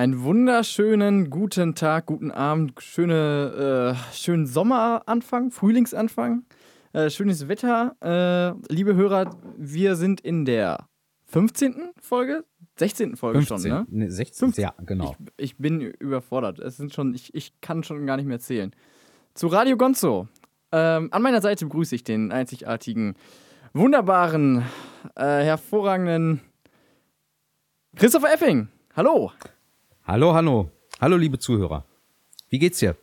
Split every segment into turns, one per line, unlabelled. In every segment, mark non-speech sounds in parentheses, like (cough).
Einen wunderschönen guten Tag, guten Abend, schöne, äh, schönen Sommeranfang, Frühlingsanfang, äh, schönes Wetter. Äh, liebe Hörer, wir sind in der 15. Folge, 16. Folge
15,
schon, ne?
Nee, 16,
15.
ja, genau.
Ich, ich bin überfordert. Es sind schon, ich, ich kann schon gar nicht mehr zählen. Zu Radio Gonzo. Ähm, an meiner Seite begrüße ich den einzigartigen, wunderbaren, äh, hervorragenden Christopher Effing. Hallo.
Hallo, hallo. Hallo, liebe Zuhörer. Wie geht's dir?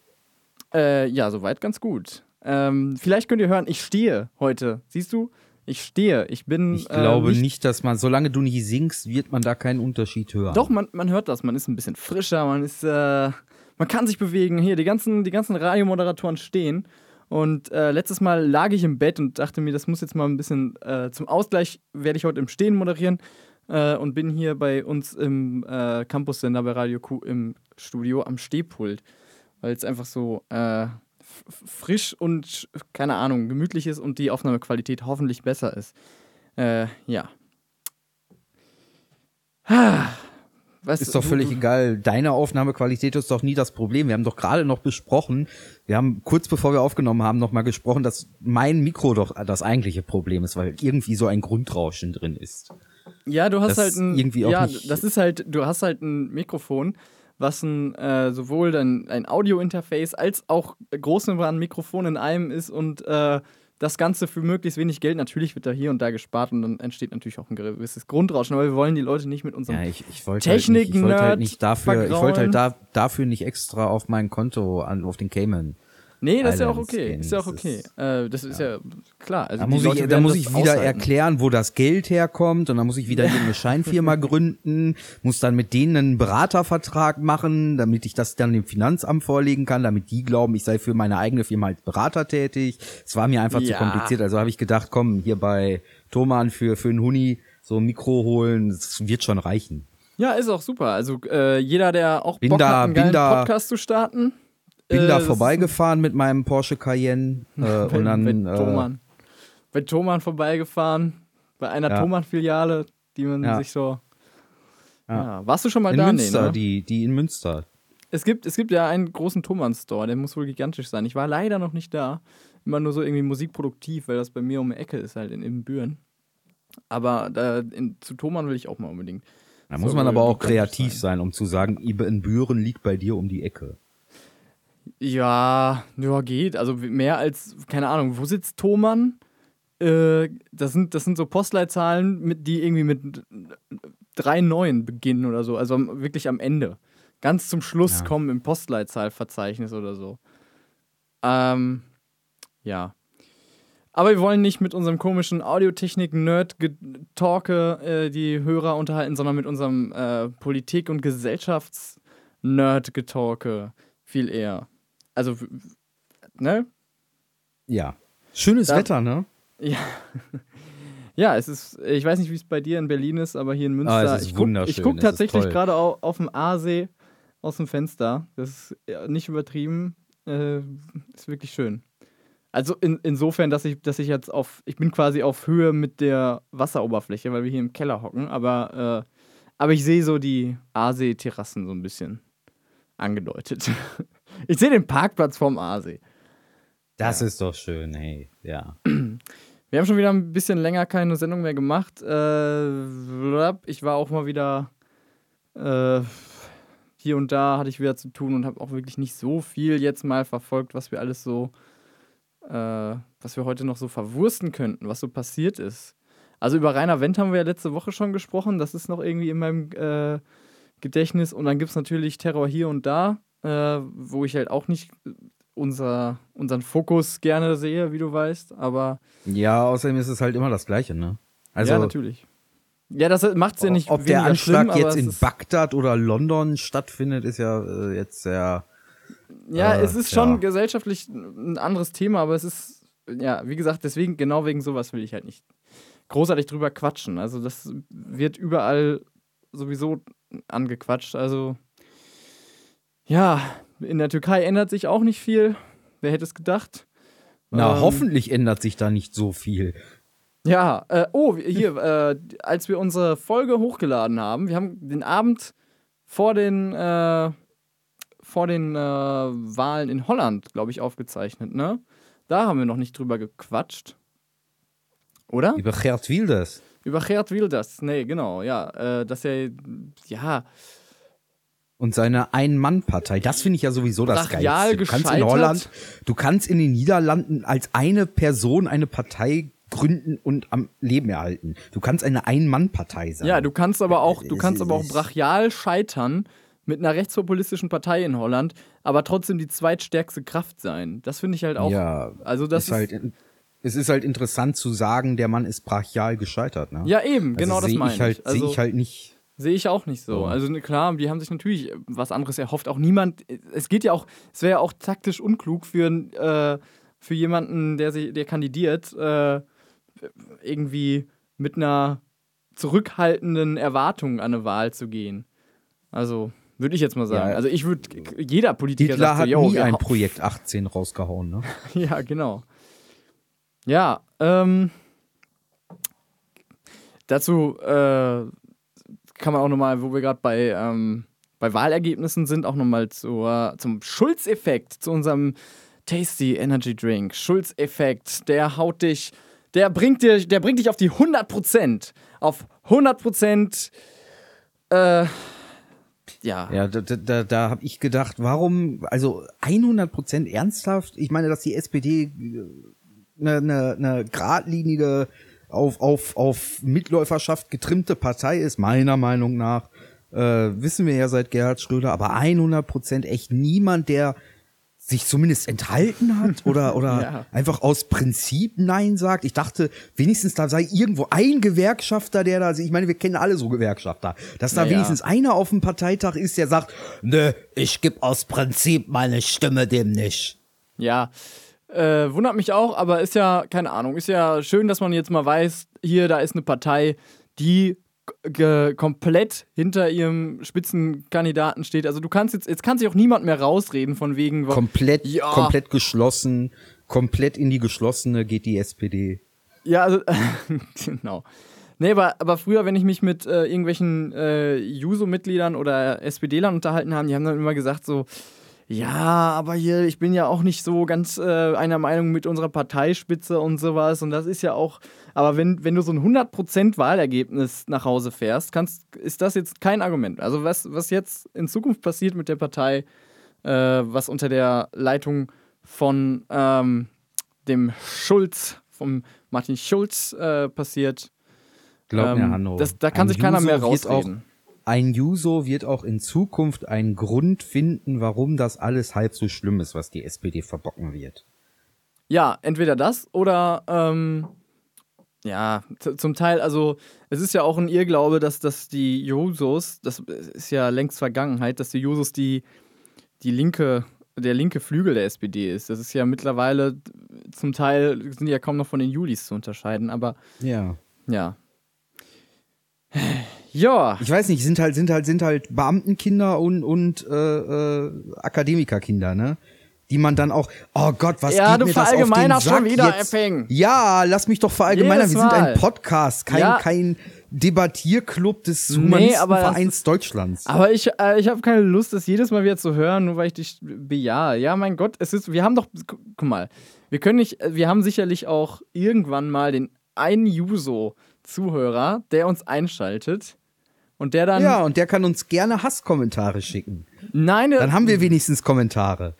Äh, ja, soweit ganz gut. Ähm, vielleicht könnt ihr hören, ich stehe heute. Siehst du? Ich stehe. Ich bin.
Ich glaube
äh, nicht,
nicht, dass man, solange du nicht singst, wird man da keinen Unterschied hören.
Doch, man, man hört das. Man ist ein bisschen frischer. Man ist. Äh, man kann sich bewegen. Hier, die ganzen, die ganzen Radiomoderatoren stehen. Und äh, letztes Mal lag ich im Bett und dachte mir, das muss jetzt mal ein bisschen äh, zum Ausgleich, werde ich heute im Stehen moderieren äh, und bin hier bei uns im äh, Campus-Sender bei Radio Q im Studio am Stehpult, weil es einfach so äh, frisch und, keine Ahnung, gemütlich ist und die Aufnahmequalität hoffentlich besser ist. Äh, ja. (sighs) Was,
Ist doch völlig egal. Deine Aufnahmequalität ist doch nie das Problem. Wir haben doch gerade noch besprochen, wir haben kurz bevor wir aufgenommen haben, noch mal gesprochen, dass mein Mikro doch das eigentliche Problem ist, weil irgendwie so ein Grundrauschen drin ist.
Ja, du hast
Das
halt ein.
irgendwie auch
ja,
nicht-
das ist halt, du hast halt ein Mikrofon, was ein, äh, sowohl dann ein Audio-Interface als auch großmembran Mikrofon in einem ist und äh, das Ganze für möglichst wenig Geld. Natürlich wird da hier und da gespart und dann entsteht natürlich auch ein gewisses Grundrauschen, aber wir wollen die Leute nicht mit unserem.
Ja, ich, ich wollte halt nicht, ich wollte halt nicht dafür, ich
vergraulen.
wollte halt da, dafür nicht extra auf mein Konto an, auf den Cayman.
Nee, das ist ja auch okay. Ist ja auch okay. Äh, das ist ja, klar. Also
Da muss, ich, da muss ich wieder
aushalten.
erklären, wo das Geld herkommt und dann muss ich wieder irgendeine (laughs) Scheinfirma gründen, muss dann mit denen einen Beratervertrag machen, damit ich das dann dem Finanzamt vorlegen kann, damit die glauben, ich sei für meine eigene Firma als Berater tätig. Es war mir einfach zu
Ja.
kompliziert, also habe ich gedacht, komm, hier bei Thoman für, für einen Huni so ein Mikro holen, das wird schon reichen.
Ja, ist auch super. Also äh, jeder, der auch Bock
da-
hat, einen
bin
geilen
da-
Podcast zu starten.
Bin
äh,
da vorbeigefahren mit meinem Porsche Cayenne (laughs) äh, und dann
bei
äh,
Thomann. Bei Thomann vorbeigefahren, bei einer
Ja.
Thomann-Filiale, die man
Ja.
sich so. Ja. Warst du schon mal
in
da?
Münster,
nee, ne?
die, die in Münster.
es, gibt, es gibt ja einen großen Thomann-Store, der muss wohl gigantisch sein. Ich war leider noch nicht da. Immer nur so irgendwie musikproduktiv, weil das bei mir um die Ecke ist, halt in Ibbenbüren. Aber da, in, zu Thomann will ich auch mal unbedingt.
Da muss man
wohl
aber auch kreativ sein, um zu sagen, in Büren liegt bei dir um die Ecke.
Ja, ja, geht. Also mehr als, keine Ahnung, wo sitzt Thomann? Äh, das, sind, das sind so Postleitzahlen, mit, die irgendwie mit drei Neuen beginnen oder so. Also wirklich am Ende. Ganz zum Schluss
Ja.
kommen im Postleitzahlverzeichnis oder so. Ähm, ja. Aber wir wollen nicht mit unserem komischen Audiotechnik-Nerd-Talke äh, die Hörer unterhalten, sondern mit unserem äh, Politik- und Gesellschafts-Nerd-Getalke viel eher. Also, ne?
Ja. Schönes
Da-
Wetter, ne?
Ja. (laughs) Ja, es ist, ich weiß nicht, wie es bei dir in Berlin ist, aber hier in Münster.
Ah, es ist
ich gucke guck tatsächlich gerade au- auf dem Aasee aus dem Fenster. Das ist ja, nicht übertrieben. Äh, ist wirklich schön. Also in, insofern, dass ich, dass ich jetzt auf, ich bin quasi auf Höhe mit der Wasseroberfläche, weil wir hier im Keller hocken, aber, äh, aber ich sehe so die Aasee-Terrassen so ein bisschen angedeutet. (laughs) Ich sehe den Parkplatz vom Aasee.
Das ist doch schön, hey. Ja. (clears throat)
Wir haben schon wieder ein bisschen länger keine Sendung mehr gemacht. Äh, ich war auch mal wieder äh, hier und da hatte ich wieder zu tun und habe auch wirklich nicht so viel jetzt mal verfolgt, was wir alles so, äh, was wir heute noch so verwursten könnten, was so passiert ist. Also über Rainer Wendt haben wir ja letzte Woche schon gesprochen. Das ist noch irgendwie in meinem äh, Gedächtnis. Und dann gibt es natürlich Terror hier und da, äh, wo ich halt auch nicht unser, unseren Fokus gerne sehe, wie du weißt. Aber
Ja, außerdem ist es halt immer das Gleiche, ne? Also,
ja, natürlich. Ja, das macht es ja nicht
ob der Anschlag
schlimm,
jetzt in Bagdad oder London stattfindet, ist ja äh, jetzt sehr.
Ja,
äh,
es ist schon
ja.
gesellschaftlich ein anderes Thema, aber es ist, ja, wie gesagt, deswegen, genau wegen sowas will ich halt nicht großartig drüber quatschen. Also, das wird überall sowieso angequatscht. Also, ja, in der Türkei ändert sich auch nicht viel. Wer hätte es gedacht?
Na,
Ähm,
hoffentlich ändert sich da nicht so viel.
Ja, äh, oh, hier, äh, als wir unsere Folge hochgeladen haben, wir haben den Abend vor den, äh, vor den äh, Wahlen in Holland, glaube ich, aufgezeichnet, ne? Da haben wir noch nicht drüber gequatscht. Oder?
Über Gerd Wilders.
Über Gerd Wilders, nee, genau, ja. Äh, dass er, ja,
Und seine Ein-Mann-Partei. Das finde ich ja sowieso das
Brachial
Geilste. Du kannst in. Holland, du kannst in den Niederlanden als eine Person eine Partei gründen und am Leben erhalten. Du kannst eine Ein-Mann-Partei sein.
Ja, du kannst aber auch, du kannst aber auch brachial scheitern mit einer rechtspopulistischen Partei in Holland, aber trotzdem die zweitstärkste Kraft sein. Das finde ich halt auch.
Ja,
also das
ist halt, es ist halt interessant zu sagen, der Mann ist brachial gescheitert. Ne?
ja eben,
Also
genau das meine
ich halt,
Also
Sehe ich halt nicht.
Sehe ich auch nicht so.
So.
Also ne, klar, die haben sich natürlich was anderes erhofft. Auch niemand. Es geht ja auch. Es wäre ja auch taktisch unklug für äh, für jemanden, der sich, der kandidiert, äh, irgendwie mit einer zurückhaltenden Erwartung an eine Wahl zu gehen. Also würde ich jetzt mal sagen.
Ja.
also ich würde jeder Politiker
Hitler
sagt so,
hat
yo,
nie ein Projekt 18 rausgehauen. Ne? (laughs)
Ja, genau. Ja, ähm, dazu äh, kann man auch nochmal, wo wir gerade bei, ähm, bei Wahlergebnissen sind, auch nochmal zur, zum Schulz-Effekt, zu unserem Tasty Energy Drink. Schulz-Effekt, der haut dich, der bringt, dir, der bringt dich auf die 100%. Auf 100%, äh, ja.
Ja, da, da- da, habe ich gedacht, warum, also 100% ernsthaft? Ich meine, dass die SPD eine, eine, eine geradlinige, auf, auf, auf Mitläuferschaft getrimmte Partei ist, meiner Meinung nach, äh, wissen wir ja seit Gerhard Schröder, aber 100% echt niemand, der sich zumindest enthalten hat (laughs) oder, oder
Ja.
einfach aus Prinzip Nein sagt. Ich dachte, wenigstens da sei irgendwo ein Gewerkschafter, der da, ich meine, wir kennen alle so Gewerkschafter, dass da
Ja, ja.
wenigstens einer auf dem Parteitag ist, der sagt, nö, ich geb aus Prinzip meine Stimme dem nicht.
Ja, äh, wundert mich auch, aber ist ja, keine Ahnung, ist ja schön, dass man jetzt mal weiß, hier, da ist eine Partei, die komplett hinter ihrem Spitzenkandidaten steht. Also du kannst jetzt, jetzt kann sich auch niemand mehr rausreden von wegen,
Komplett,
Ja.
komplett geschlossen, komplett in die geschlossene geht die SPD.
Ja, also, (laughs) genau. Nee, aber, aber früher, wenn ich mich mit äh, irgendwelchen äh, Juso-Mitgliedern oder SPD-Lern unterhalten habe, die haben dann immer gesagt so, ja, aber hier, ich bin ja auch nicht so ganz äh, einer Meinung mit unserer Parteispitze und sowas. Und das ist ja auch, aber wenn, wenn du so ein 100% Wahlergebnis nach Hause fährst, kannst, ist das jetzt kein Argument. Also was, was jetzt in Zukunft passiert mit der Partei, äh, was unter der Leitung von ähm, dem Schulz, vom Martin Schulz äh, passiert,
Glaub mir,
ähm,
Hanno.
das, da kann sich keiner mehr rausreden.
Ein Juso wird auch in Zukunft einen Grund finden, warum das alles halb so schlimm ist, was die SPD verbocken wird.
Ja, entweder das oder ähm, ja, zum Teil, also es ist ja auch ein Irrglaube, dass, dass die Jusos, das ist ja längst Vergangenheit, dass die Jusos die, die linke, der linke Flügel der SPD ist. Das ist ja mittlerweile zum Teil sind die ja kaum noch von den Julis zu unterscheiden, aber
Ja.
ja. Ja,
Ich weiß nicht, sind halt, sind halt, sind halt Beamtenkinder und, und äh, äh, Akademikerkinder, ne? Die man dann auch, oh Gott, was
Ja,
geht mir das auf den
verallgemeinerst schon
Sack
wieder,
jetzt?
Epping.
Ja, lass mich doch verallgemeinern. Wir sind ein Podcast, kein,
Ja.
kein Debattierclub des
Nee, aber
Humanistenvereins Deutschlands.
Aber ich, äh, ich habe keine Lust, das jedes Mal wieder zu hören, nur weil ich dich bejahe. Ja, mein Gott, es ist, wir haben doch, gu- guck mal, wir können nicht, äh, wir haben sicherlich auch irgendwann mal den einen Juso-Zuhörer, der uns einschaltet und der dann,
ja, und der kann uns gerne Hasskommentare schicken.
nein,
Dann haben wir wenigstens Kommentare.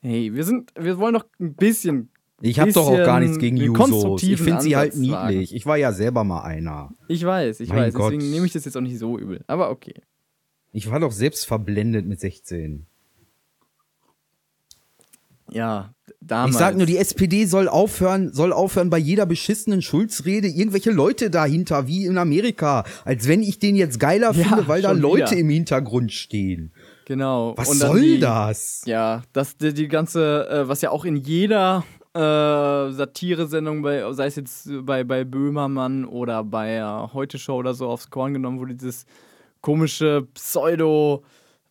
hey, wir sind, wir wollen doch ein bisschen,
Ich habe doch auch gar nichts gegen Jusos. Ich finde sie halt niedlich. Ich war ja selber mal einer.
ich weiß, ich
Mein
weiß,
Gott.
deswegen nehme ich das jetzt auch nicht so übel, aber okay.
Ich war doch selbst verblendet mit 16.
Ja, damals.
Ich sag nur, die SPD soll aufhören, soll aufhören bei jeder beschissenen Schulzrede irgendwelche Leute dahinter, wie in Amerika. Als wenn ich den jetzt geiler
Ja,
finde, weil da Leute
wieder.
im Hintergrund stehen.
Genau.
Was
Und
soll
die,
das?
Ja, das die, die ganze, äh, was ja auch in jeder äh, Satire-Sendung, bei, sei es jetzt bei, bei Böhmermann oder bei äh, Heute Show oder so aufs Korn genommen wurde, dieses komische Pseudo-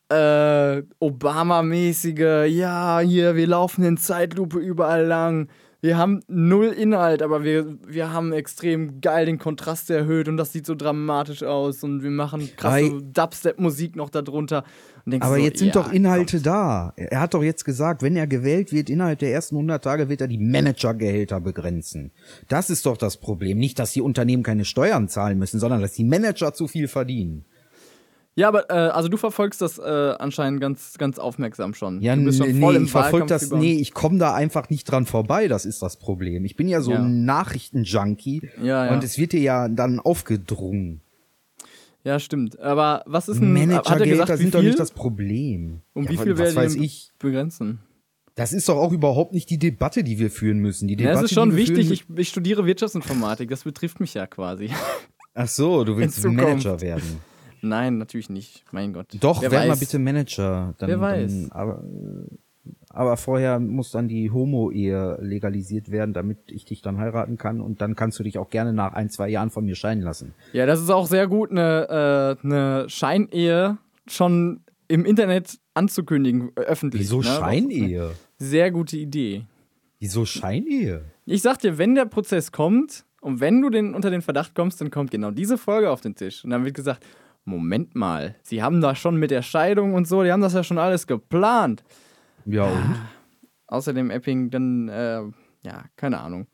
äh, Obama-mäßige, ja, hier, wir laufen in Zeitlupe überall lang. wir haben null Inhalt, aber wir, wir haben extrem geil den Kontrast erhöht und das sieht so dramatisch aus und wir machen krasse Dubstep-Musik noch darunter.
aber
so,
jetzt sind
ja,
doch Inhalte
kommt.
da. Er hat doch jetzt gesagt, wenn er gewählt wird, innerhalb der ersten 100 Tage wird er die Managergehälter begrenzen. Das ist doch das Problem. Nicht, dass die Unternehmen keine Steuern zahlen müssen, sondern dass die Manager zu viel verdienen.
Ja, aber äh, also du verfolgst das äh, anscheinend ganz, ganz aufmerksam schon.
Ja,
du bist schon
nee,
voll im
ich verfolge das, nee, ich komme da einfach nicht dran vorbei, das ist das Problem. Ich bin ja so
Ja.
ein Nachrichtenjunkie
Ja, ja.
und es wird dir ja dann aufgedrungen.
Ja, stimmt. Aber was ist ein. er wie
sind doch nicht das Problem.
um
ja,
wie viel werden die
ich?
begrenzen?
Das ist doch auch überhaupt nicht die Debatte, die wir führen müssen. Die
Ja,
Debatte,
es ist schon
wir
wichtig. Ich, ich studiere Wirtschaftsinformatik. Das betrifft mich ja quasi.
Ach so, du willst. Manager werden.
Nein, natürlich nicht. Mein Gott.
Doch,
Wer
werd mal bitte Manager. Dann,
Wer weiß.
Dann, aber, aber vorher muss dann die Homo-Ehe legalisiert werden, damit ich dich dann heiraten kann. Und dann kannst du dich auch gerne nach ein, zwei Jahren von mir scheiden lassen.
Ja, das ist auch sehr gut, eine, äh, eine Scheinehe schon im Internet anzukündigen, öffentlich.
Wieso
ne?
Scheinehe?
Sehr gute Idee.
Wieso Scheinehe?
Ich sag dir, wenn der Prozess kommt und wenn du den, unter den Verdacht kommst, dann kommt genau diese Folge auf den Tisch. Und dann wird gesagt, Moment mal, sie haben da schon mit der Scheidung und so, die haben das ja schon alles geplant.
Ja, und?
Außerdem Epping, dann, äh, ja, keine Ahnung.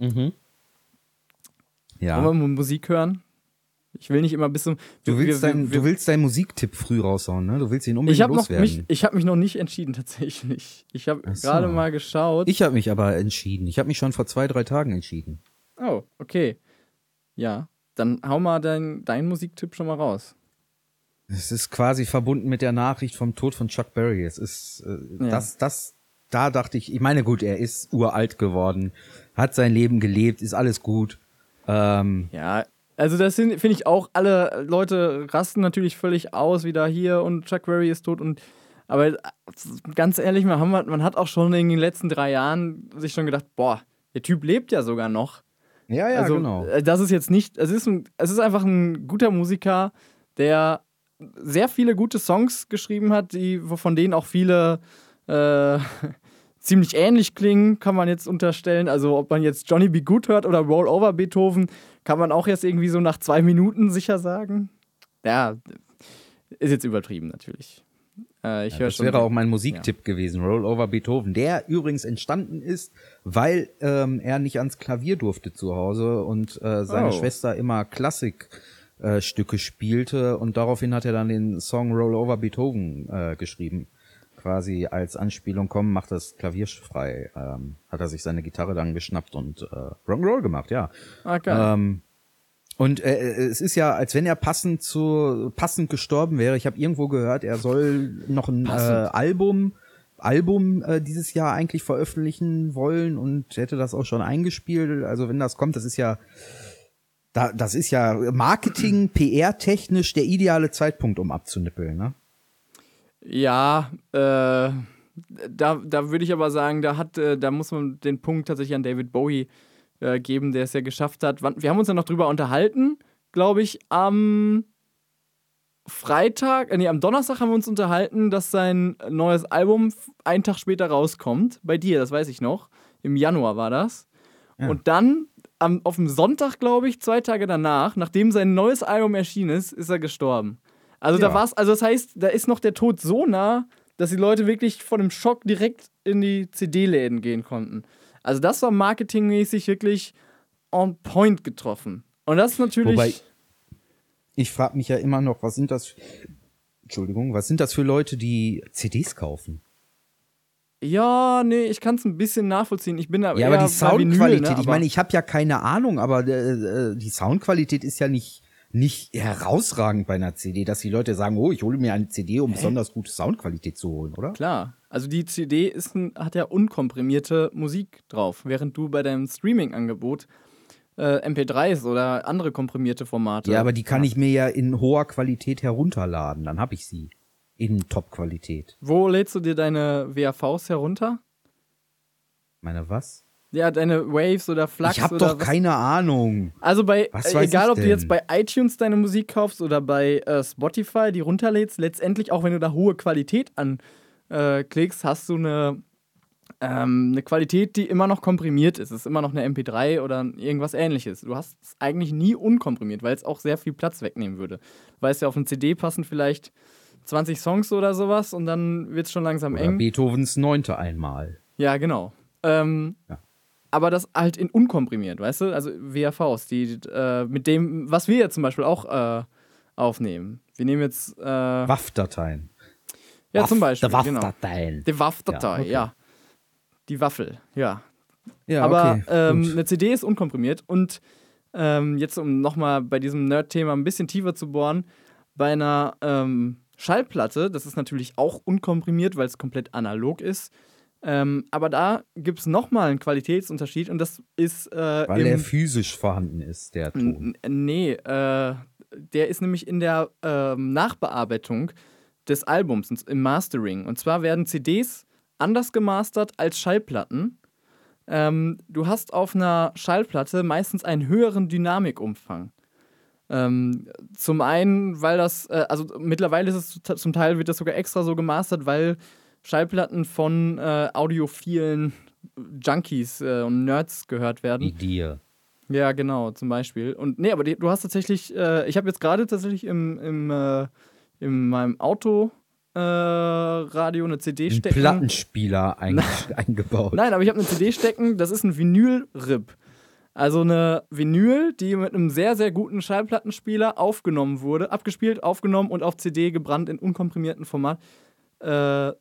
Mhm. Ja.
Wollen wir Musik hören? Ich will nicht immer bis zum.
Du willst,
wir-
dein,
wir-
du willst deinen Musiktipp früh raushauen, ne? Du willst ihn unbedingt
ich
loswerden.
mich, ich habe mich noch nicht entschieden (laughs) tatsächlich. Ich habe
so.
gerade mal geschaut.
ich habe mich aber entschieden. Ich habe mich schon vor zwei, drei Tagen entschieden.
oh, okay. Ja, dann hau mal dein, deinen Musiktipp schon mal raus.
Es ist quasi verbunden mit der Nachricht vom Tod von Chuck Berry. Es ist äh,
Ja.
das, das, da dachte ich, ich meine, gut, er ist uralt geworden, hat sein Leben gelebt, ist alles gut. Ähm,
Ja, also das sind- finde ich auch, alle Leute rasten natürlich völlig aus, wieder hier und Chuck Berry ist tot und aber ganz ehrlich, man hat auch schon in den letzten drei Jahren sich schon gedacht, boah, der Typ lebt ja sogar noch.
Ja, ja,
also,
genau.
äh, Das ist jetzt nicht, es ist, ein, es ist einfach ein guter Musiker, der sehr viele gute Songs geschrieben hat, die, von denen auch viele äh, (laughs) ziemlich ähnlich klingen, kann man jetzt unterstellen. Also ob man jetzt Johnny B. Good hört oder Roll Over Beethoven, kann man auch jetzt irgendwie so nach zwei Minuten sicher sagen. Ja, ist jetzt übertrieben natürlich. Äh, ich
Ja,
höre
das
schon.
wäre auch mein Musiktipp gewesen, Roll Over Beethoven, der übrigens entstanden ist, weil ähm, er nicht ans Klavier durfte zu Hause und äh, seine
Oh.
Schwester immer Klassikstücke äh, Stücke spielte und daraufhin hat er dann den Song Roll Over Beethoven äh, geschrieben. Quasi als Anspielung, komm, mach das Klavier frei. Ähm, hat er sich seine Gitarre dann geschnappt und äh, Rock'n'Roll gemacht, ja.
Ah, geil.
Ähm, und äh, es ist ja, als wenn er passend zu passend gestorben wäre. Ich habe irgendwo gehört, er soll noch ein äh. Album Album äh, dieses Jahr eigentlich veröffentlichen wollen und hätte das auch schon eingespielt. Also wenn das kommt, das ist ja da, das ist ja Marketing, (clears throat) PR technisch der ideale Zeitpunkt, um abzunippeln, ne?
Ja, äh, da, da würde ich aber sagen, da hat, äh, da muss man den Punkt tatsächlich an David Bowie äh, geben, der es ja geschafft hat. Wir haben uns ja noch drüber unterhalten, glaube ich, am Freitag, äh, nee, am Donnerstag haben wir uns unterhalten, dass sein neues Album einen Tag später rauskommt. Bei dir, das weiß ich noch. Im Januar war das.
Ja.
Und dann am, auf dem Sonntag, glaube ich, zwei Tage danach, nachdem sein neues Album erschienen ist, ist er gestorben. Also da
Ja.
war's, also das heißt, da ist noch der Tod so nah, dass die Leute wirklich von dem Schock direkt in die CD-Läden gehen konnten. Also das war marketingmäßig wirklich on point getroffen. Und das ist natürlich.
Wobei- Ich frage mich ja immer noch, was sind das Entschuldigung, was sind das für Leute, die CDs kaufen?
ja, nee, ich kann es ein bisschen nachvollziehen. Ich bin da
Ja, aber die
Vinyl,
Soundqualität,
ne?
ich
Aber-
meine, ich habe ja keine Ahnung, aber äh, äh, die Soundqualität ist ja nicht nicht herausragend bei einer CD, dass die Leute sagen, oh, ich hole mir eine CD, um besonders gute Soundqualität zu holen, oder?
Klar. Also die CD ist ein, hat ja unkomprimierte Musik drauf, während du bei deinem Streaming-Angebot äh, MP3s oder andere komprimierte Formate.
Ja, aber die kann ich mir ja in hoher Qualität herunterladen, dann habe ich sie in Top-Qualität.
Wo lädst du dir deine WAVs herunter?
Meine was?
Ja, deine Waves oder Flux
ich habe doch
was?
keine Ahnung.
Also bei, äh, egal ob du jetzt bei iTunes deine Musik kaufst oder bei äh, Spotify die runterlädst, letztendlich auch wenn du da hohe Qualität anklickst, äh, hast du eine ähm, eine Qualität, die immer noch komprimiert ist. Es ist immer noch eine MP3 oder irgendwas ähnliches. Du hast es eigentlich nie unkomprimiert, weil es auch sehr viel Platz wegnehmen würde. Du weißt ja, auf eine CD passen vielleicht 20 Songs oder sowas und dann wird es schon langsam
Oder
eng.
Beethovens neunte einmal.
Ja, genau. Ähm,
Ja.
Aber das halt in unkomprimiert, weißt du? Also WAVs, die äh, mit dem, was wir jetzt zum Beispiel auch äh, aufnehmen. Wir nehmen jetzt, äh, ja,
WAF-Dateien.
zum Beispiel, genau.
WAF-Dateien.
Die WAV-Datei,
Ja,
ja,
okay.
Die Waffel, ja.
Ja,
Aber
okay.
ähm, eine CD ist unkomprimiert und ähm, jetzt, um nochmal bei diesem Nerd-Thema ein bisschen tiefer zu bohren, bei einer ähm, Schallplatte, das ist natürlich auch unkomprimiert, weil es komplett analog ist. Ähm, aber da gibt es nochmal einen Qualitätsunterschied und das ist äh,
Weil er physisch vorhanden ist, der Ton.
Nee, äh, der ist nämlich in der ähm, Nachbearbeitung des Albums, im Mastering. Und zwar werden CDs anders gemastert als Schallplatten. Ähm, du hast auf einer Schallplatte meistens einen höheren Dynamikumfang. Ähm, zum einen, weil das, äh, also mittlerweile ist es zu- zum Teil wird das sogar extra so gemastert, weil Schallplatten von äh, audiophilen Junkies äh, und Nerds gehört werden.
Wie dir.
Ja, genau, zum Beispiel. Und nee, aber die, du hast tatsächlich, äh, ich habe jetzt gerade tatsächlich im, im, äh, in meinem Auto äh, Radio eine CD stecken.
Plattenspieler (laughs) ein, eingebaut.
Nein, aber ich habe eine CD stecken, das ist ein Vinyl-Rip. Also eine Vinyl, die mit einem sehr, sehr guten Schallplattenspieler aufgenommen wurde, abgespielt, aufgenommen und auf CD gebrannt in unkomprimiertem Format. Äh,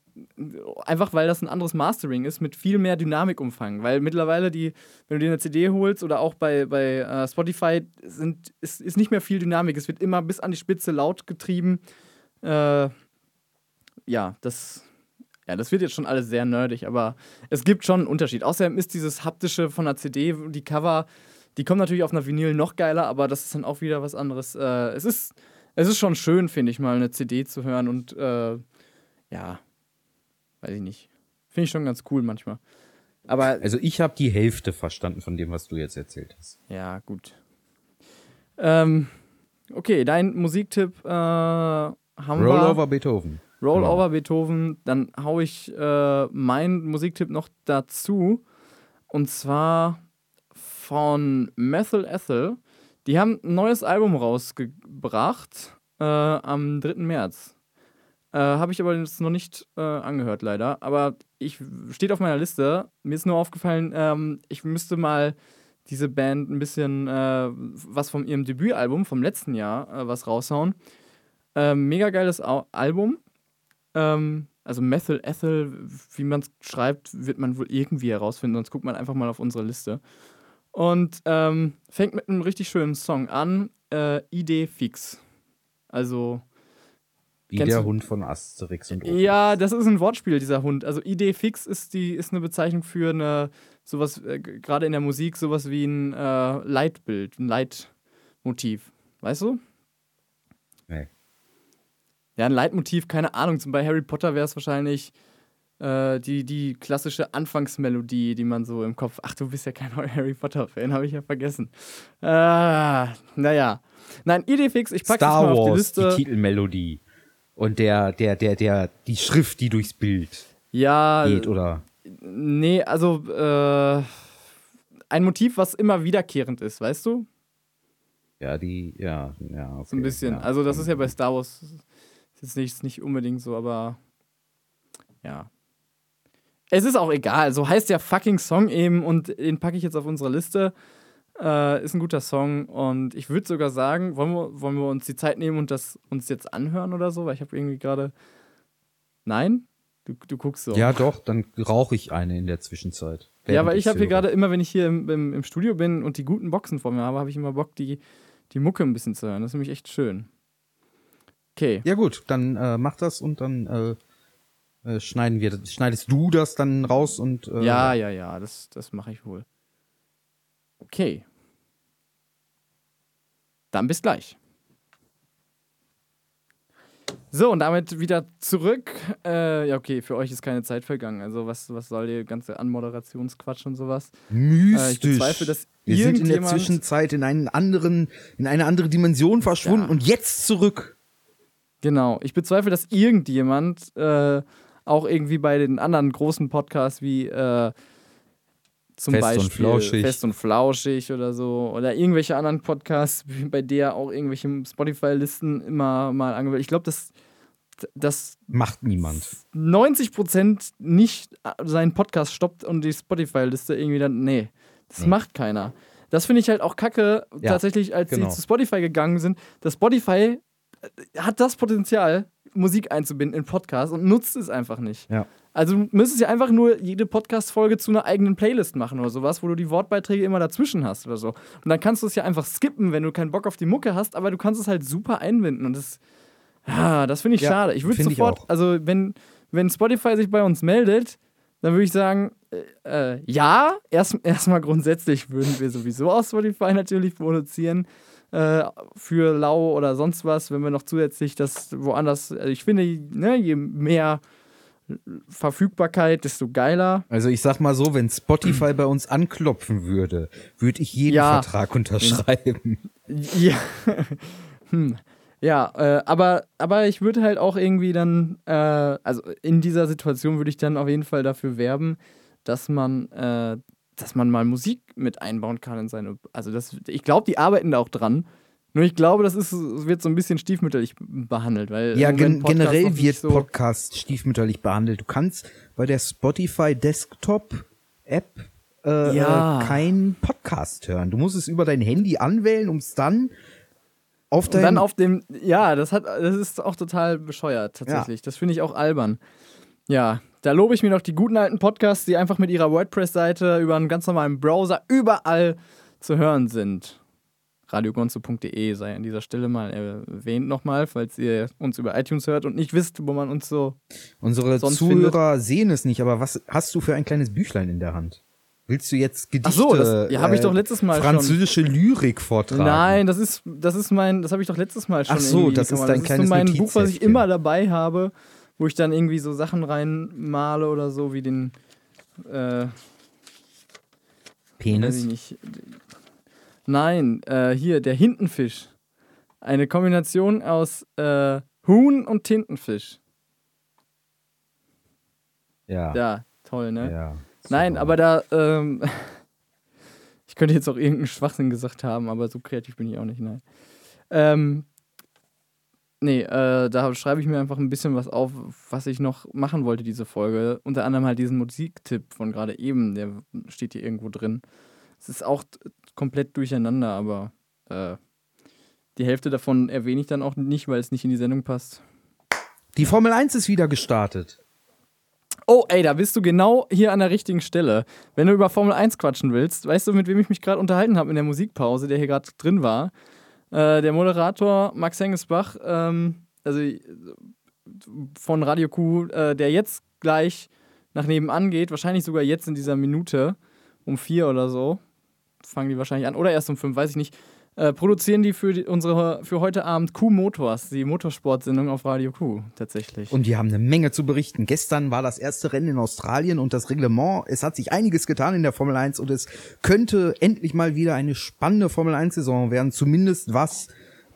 einfach weil das ein anderes Mastering ist mit viel mehr Dynamikumfang. Weil mittlerweile die, wenn du dir eine CD holst oder auch bei, bei äh, Spotify, sind, ist, ist nicht mehr viel Dynamik. Es wird immer bis an die Spitze laut getrieben. Äh, ja, das, ja, das wird jetzt schon alles sehr nerdig, aber es gibt schon einen Unterschied. Außerdem ist dieses haptische von der CD, die Cover, die kommen natürlich auf einer Vinyl noch geiler, aber das ist dann auch wieder was anderes. Äh, es, ist, es ist schon schön, finde ich, mal eine CD zu hören und äh, ja, weiß ich nicht. Finde ich schon ganz cool manchmal. Aber
Also ich habe die Hälfte verstanden von dem, was du jetzt erzählt hast.
ja, gut. Ähm, okay, dein Musiktipp äh, haben wir.
Rollover Beethoven.
Rollover Beethoven, dann hau ich äh, meinen Musiktipp noch dazu. Und zwar von Methyl Ethel. Die haben ein neues Album rausgebracht äh, am 3. März. Äh, Habe ich aber jetzt noch nicht äh, angehört, leider. Aber ich steht auf meiner Liste. Mir ist nur aufgefallen, ähm, ich müsste mal diese Band ein bisschen äh, was von ihrem Debütalbum vom letzten Jahr äh, was raushauen. Ähm, mega geiles Au Album. Ähm, also Methyl Ethel, wie man es schreibt, wird man wohl irgendwie herausfinden, sonst guckt man einfach mal auf unsere Liste. Und ähm, fängt mit einem richtig schönen Song an, äh, Idee Fix. Also,
Wie
Kennst
der
du-
Hund von Asterix und Obelix.
ja, das ist ein Wortspiel, dieser Hund. Also Idee Fix ist, die, ist eine Bezeichnung für eine, sowas, äh, gerade in der Musik, sowas wie ein äh, Leitbild, ein Leitmotiv. Weißt du?
Nee.
Ja, ein Leitmotiv, keine Ahnung. Zum Beispiel Harry Potter wäre es wahrscheinlich äh, die, die klassische Anfangsmelodie, die man so im Kopf. Ach, du bist ja kein (laughs) Harry Potter-Fan, habe ich ja vergessen. Ah, naja. Nein, Idefix, ich packe
Star
mal auf die Liste.
die Titelmelodie. Und der, der, der, der, die Schrift, die durchs Bild
ja,
geht, oder?
nee, also äh, ein Motiv, was immer wiederkehrend ist, weißt du?
Ja, die, ja, ja. Okay,
So ein bisschen.
Ja.
Also, das ist ja bei Star Wars jetzt nicht, nicht unbedingt so, aber ja. Es ist auch egal. So heißt der fucking Song eben und den packe ich jetzt auf unsere Liste. Äh, ist ein guter Song und ich würde sogar sagen, wollen wir, wollen wir uns die Zeit nehmen und das uns jetzt anhören oder so? Weil ich habe irgendwie gerade. Nein? Du, du guckst so.
Ja, doch, dann rauche ich eine in der Zwischenzeit.
Ja, weil ich habe hier gerade immer, wenn ich hier im, im, im Studio bin und die guten Boxen vor mir habe, habe ich immer Bock, die, die Mucke ein bisschen zu hören. Das ist nämlich echt schön. Okay.
Ja, gut, dann äh, mach das und dann äh, äh, schneiden wir das. Schneidest du das dann raus und. Äh,
Ja, ja, ja, das, das mache ich wohl. Okay. Dann bis gleich. So, und damit wieder zurück. Äh, ja, okay, für euch ist keine Zeit vergangen. Also, was, was soll der ganze Anmoderationsquatsch und sowas?
Mystisch.
Äh, ich bezweifle, dass
wir sind in der Zwischenzeit in einen anderen, in eine andere Dimension verschwunden
Ja.
und jetzt zurück.
Genau. Ich bezweifle, dass irgendjemand äh, auch irgendwie bei den anderen großen Podcasts wie äh, zum
Fest
Beispiel
und Flauschig.
Fest und Flauschig oder so oder irgendwelche anderen Podcasts, bei der auch irgendwelche Spotify-Listen immer mal angewählt. Ich glaube, dass, dass
Macht niemand.
90 Prozent nicht seinen Podcast stoppt und die Spotify-Liste irgendwie dann, nee, das
Nee.
macht keiner. Das finde ich halt auch kacke,
Ja,
tatsächlich, als
genau.
sie zu Spotify gegangen sind. Das Spotify äh, hat das Potenzial, Musik einzubinden in Podcasts und nutzt es einfach nicht.
Ja.
Also du müsstest ja einfach nur jede Podcast-Folge zu einer eigenen Playlist machen oder sowas, wo du die Wortbeiträge immer dazwischen hast oder so. Und dann kannst du es ja einfach skippen, wenn du keinen Bock auf die Mucke hast, aber du kannst es halt super einbinden und das, ja, das finde ich
Ja,
schade. Ich würde
ich
sofort,
auch.
also wenn, wenn Spotify sich bei uns meldet, dann würde ich sagen, äh, äh, ja, erst- erstmal grundsätzlich würden wir sowieso aus Spotify natürlich produzieren äh, für Lau oder sonst was, wenn wir noch zusätzlich das woanders, also ich finde, ne, je mehr Verfügbarkeit, desto geiler.
Also ich sag mal so, wenn Spotify bei uns anklopfen würde, würde ich jeden
Ja.
Vertrag unterschreiben.
Ja, (laughs) hm. ja äh, aber, aber ich würde halt auch irgendwie dann, äh, also in dieser Situation würde ich dann auf jeden Fall dafür werben, dass man, äh, dass man mal Musik mit einbauen kann in seine. Also das, ich glaube, die arbeiten da auch dran. Nur ich glaube, das ist, wird so ein bisschen stiefmütterlich behandelt, weil
Ja, gen generell wird
so,
Podcast stiefmütterlich behandelt. Du kannst bei der Spotify Desktop App äh,
Ja.
äh, keinen Podcast hören. Du musst es über dein Handy anwählen, um es dann auf
Und
dein
dann auf dem, ja, das hat, das ist auch total bescheuert, tatsächlich. Das finde ich auch albern. Ja, da lobe ich mir noch die guten alten Podcasts, die einfach mit ihrer WordPress-Seite über einen ganz normalen Browser überall zu hören sind. radiogonzo.de sei an dieser Stelle mal erwähnt nochmal, falls ihr uns über iTunes hört und nicht wisst, wo man uns so.
Unsere Zuhörer sehen es nicht, aber was hast du für ein kleines Büchlein in der Hand? Willst du jetzt Gedichte,
Ach so, das- ja, hab ich doch letztes Mal schon.
französische Lyrik vortragen?
Nein, das ist, das ist mein, das habe ich doch letztes Mal schon.
Ach so, das ist dein
Das
kleines
ist so mein Buch, was ich immer dabei habe, wo ich dann irgendwie so Sachen reinmale oder so, wie den. Äh, Weiß ich
Penis.
nicht. Nein, äh, hier, der Hintenfisch. Eine Kombination aus äh, Huhn und Tintenfisch.
Ja.
Ja, toll, ne?
ja.
Nein, aber da, ähm, (laughs) ich könnte jetzt auch irgendeinen Schwachsinn gesagt haben, aber so kreativ bin ich auch nicht, nein. Ähm, nee, äh, da schreibe ich mir einfach ein bisschen was auf, was ich noch machen wollte, diese Folge. Unter anderem halt diesen Musiktipp von gerade eben, der steht hier irgendwo drin. Es ist auch komplett durcheinander, aber äh, die Hälfte davon erwähne ich dann auch nicht, weil es nicht in die Sendung passt.
Die Formel 1 ist wieder gestartet.
Oh, ey, da bist du genau hier an der richtigen Stelle. Wenn du über Formel 1 quatschen willst, weißt du, mit wem ich mich gerade unterhalten habe in der Musikpause, der hier gerade drin war? Äh, der Moderator Max Hengesbach, ähm, also von Radio Q, äh, der jetzt gleich nach nebenan geht, wahrscheinlich sogar jetzt in dieser Minute, um vier oder so, fangen die wahrscheinlich an, oder erst um fünf, weiß ich nicht, äh, produzieren die für die, unsere für heute Abend Q Motors, die Motorsportsendung auf Radio Q tatsächlich.
Und die haben eine Menge zu berichten. Gestern war das erste Rennen in Australien und das Reglement. Es hat sich einiges getan in der Formel 1 und es könnte endlich mal wieder eine spannende Formel 1-Saison werden, zumindest was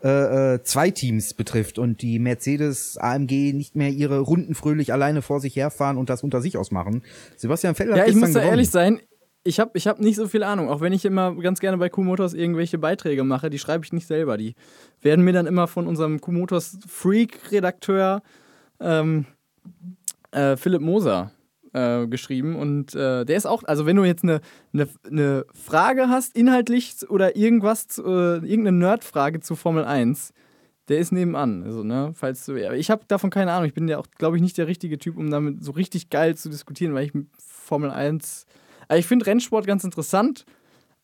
äh, äh, zwei Teams betrifft und die Mercedes AMG nicht mehr ihre Runden fröhlich alleine vor sich herfahren und das unter sich ausmachen. Sebastian Vettel hat
Ja, ich muss da
gewonnen.
ehrlich sein, ich habe ich hab nicht so viel Ahnung. Auch wenn ich immer ganz gerne bei Q-Motors irgendwelche Beiträge mache, die schreibe ich nicht selber. Die werden mir dann immer von unserem Q-Motors Freak-Redakteur ähm, äh, Philipp Moser äh, geschrieben. Und äh, der ist auch, also wenn du jetzt eine, eine, eine Frage hast, inhaltlich oder irgendwas, zu, äh, irgendeine Nerd-Frage zu Formel 1, der ist nebenan. Also, ne, falls du, ich habe davon keine Ahnung. Ich bin ja auch, glaube ich, nicht der richtige Typ, um damit so richtig geil zu diskutieren, weil ich Formel 1. Also ich finde Rennsport ganz interessant,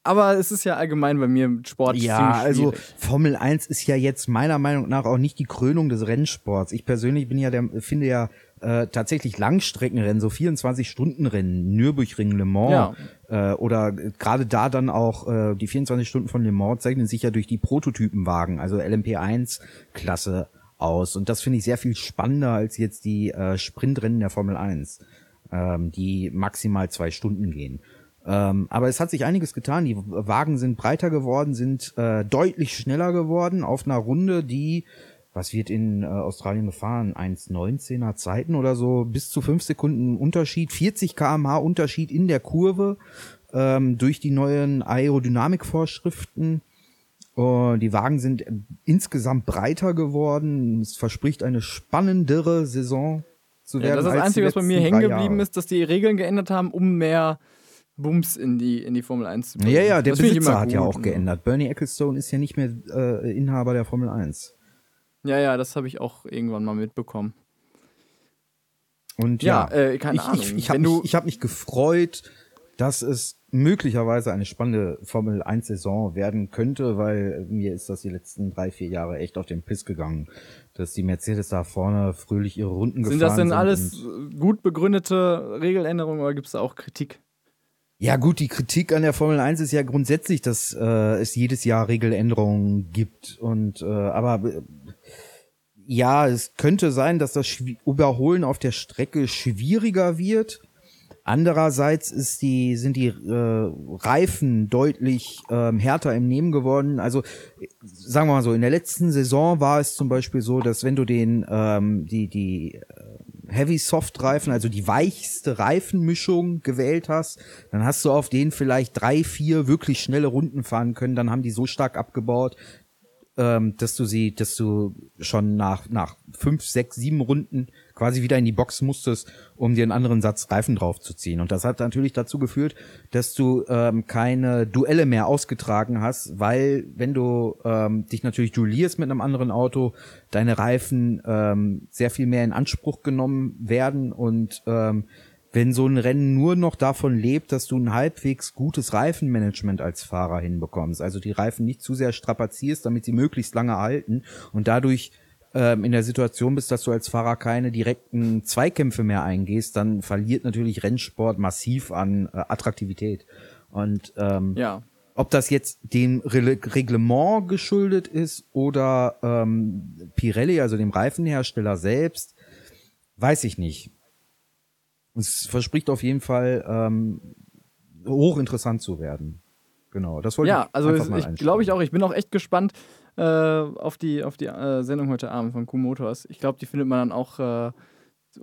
aber es ist ja allgemein bei mir mit Sport
Ja, also. Formel 1 ist ja jetzt meiner Meinung nach auch nicht die Krönung des Rennsports. Ich persönlich bin ja der, finde ja äh, tatsächlich Langstreckenrennen, so 24-Stunden-Rennen, Nürburgring, Le Mans äh, oder gerade da dann auch äh, die 24 Stunden von Le Mans zeichnen sich ja durch die Prototypenwagen, also LMP1-Klasse aus. Und das finde ich sehr viel spannender als jetzt die äh, Sprintrennen der Formel 1, ähm, die maximal zwei Stunden gehen. Ähm, aber es hat sich einiges getan. Die Wagen sind breiter geworden, sind äh, deutlich schneller geworden auf einer Runde, die was wird in äh, Australien gefahren? 1,19er Zeiten oder so, bis zu fünf Sekunden Unterschied, 40 kmh Unterschied in der Kurve ähm, durch die neuen Aerodynamikvorschriften. Uh, die Wagen sind insgesamt breiter geworden. Es verspricht eine spannendere Saison zu werden.
Ja, das ist das Einzige, was bei mir hängen geblieben ist, dass die Regeln geändert haben, um mehr Bums in die, in die Formel 1 zu
bringen. Ja, ja, der das Besitzer hat ja auch geändert. Bernie Ecclestone ist ja nicht mehr äh, Inhaber der Formel 1.
Ja, ja, das habe ich auch irgendwann mal mitbekommen.
Und ja, ja äh, keine ich, Ahnung. Ich, ich habe mich, hab mich gefreut, dass es möglicherweise eine spannende Formel 1 Saison werden könnte, weil mir ist das die letzten drei, vier Jahre echt auf den Piss gegangen, dass die Mercedes da vorne fröhlich ihre Runden sind gefahren
sind. Sind das denn alles gut begründete Regeländerungen oder gibt es da auch Kritik?
Ja gut, die Kritik an der Formel 1 ist ja grundsätzlich, dass äh, es jedes Jahr Regeländerungen gibt und äh, aber äh, ja, es könnte sein, dass das Überholen auf der Strecke schwieriger wird. Andererseits ist die, sind die äh, Reifen deutlich ähm, härter im Nehmen geworden. Also sagen wir mal so, in der letzten Saison war es zum Beispiel so, dass wenn du den ähm, die die äh, Heavy Soft Reifen, also die weichste Reifenmischung gewählt hast, dann hast du auf denen vielleicht drei, vier wirklich schnelle Runden fahren können. Dann haben die so stark abgebaut, ähm, dass du sie, dass du schon nach, nach fünf, sechs, sieben Runden quasi wieder in die Box musstest, um dir einen anderen Satz Reifen draufzuziehen. Und das hat natürlich dazu geführt, dass du ähm, keine Duelle mehr ausgetragen hast, weil wenn du ähm, dich natürlich duellierst mit einem anderen Auto, deine Reifen ähm, sehr viel mehr in Anspruch genommen werden und ähm, wenn so ein Rennen nur noch davon lebt, dass du ein halbwegs gutes Reifenmanagement als Fahrer hinbekommst, also die Reifen nicht zu sehr strapazierst, damit sie möglichst lange halten und dadurch ähm, in der Situation bist, dass du als Fahrer keine direkten Zweikämpfe mehr eingehst, dann verliert natürlich Rennsport massiv an äh, Attraktivität. Und ähm, ja. ob das jetzt dem Re Reglement geschuldet ist oder ähm, Pirelli, also dem Reifenhersteller selbst, weiß ich nicht. Es verspricht auf jeden Fall ähm, hochinteressant zu werden. Genau, das wollte
ja, ich also ich glaube ich auch. Ich bin auch echt gespannt äh, auf die, auf die äh, Sendung heute Abend von Q-Motors. Ich glaube, die findet man dann auch äh,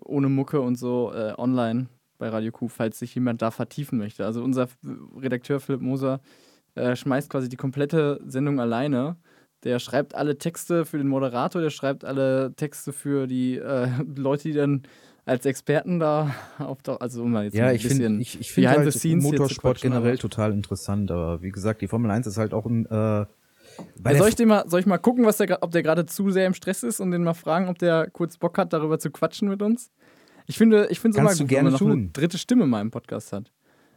ohne Mucke und so äh, online bei Radio Q, falls sich jemand da vertiefen möchte. Also unser Redakteur Philipp Moser äh, schmeißt quasi die komplette Sendung alleine. Der schreibt alle Texte für den Moderator, der schreibt alle Texte für die äh, (laughs) Leute, die dann als Experten da (laughs) auftauchen. Also um jetzt
ja, ein ich bisschen find, ich, ich finde halt Motorsport generell total interessant, aber wie gesagt, die Formel 1 ist halt auch ein äh,
ja, soll, ich den mal, soll ich mal gucken, was der, ob der gerade zu sehr im Stress ist und den mal fragen, ob der kurz Bock hat, darüber zu quatschen mit uns? Ich finde es immer gut, wenn man noch tun. eine dritte Stimme in meinem Podcast hat.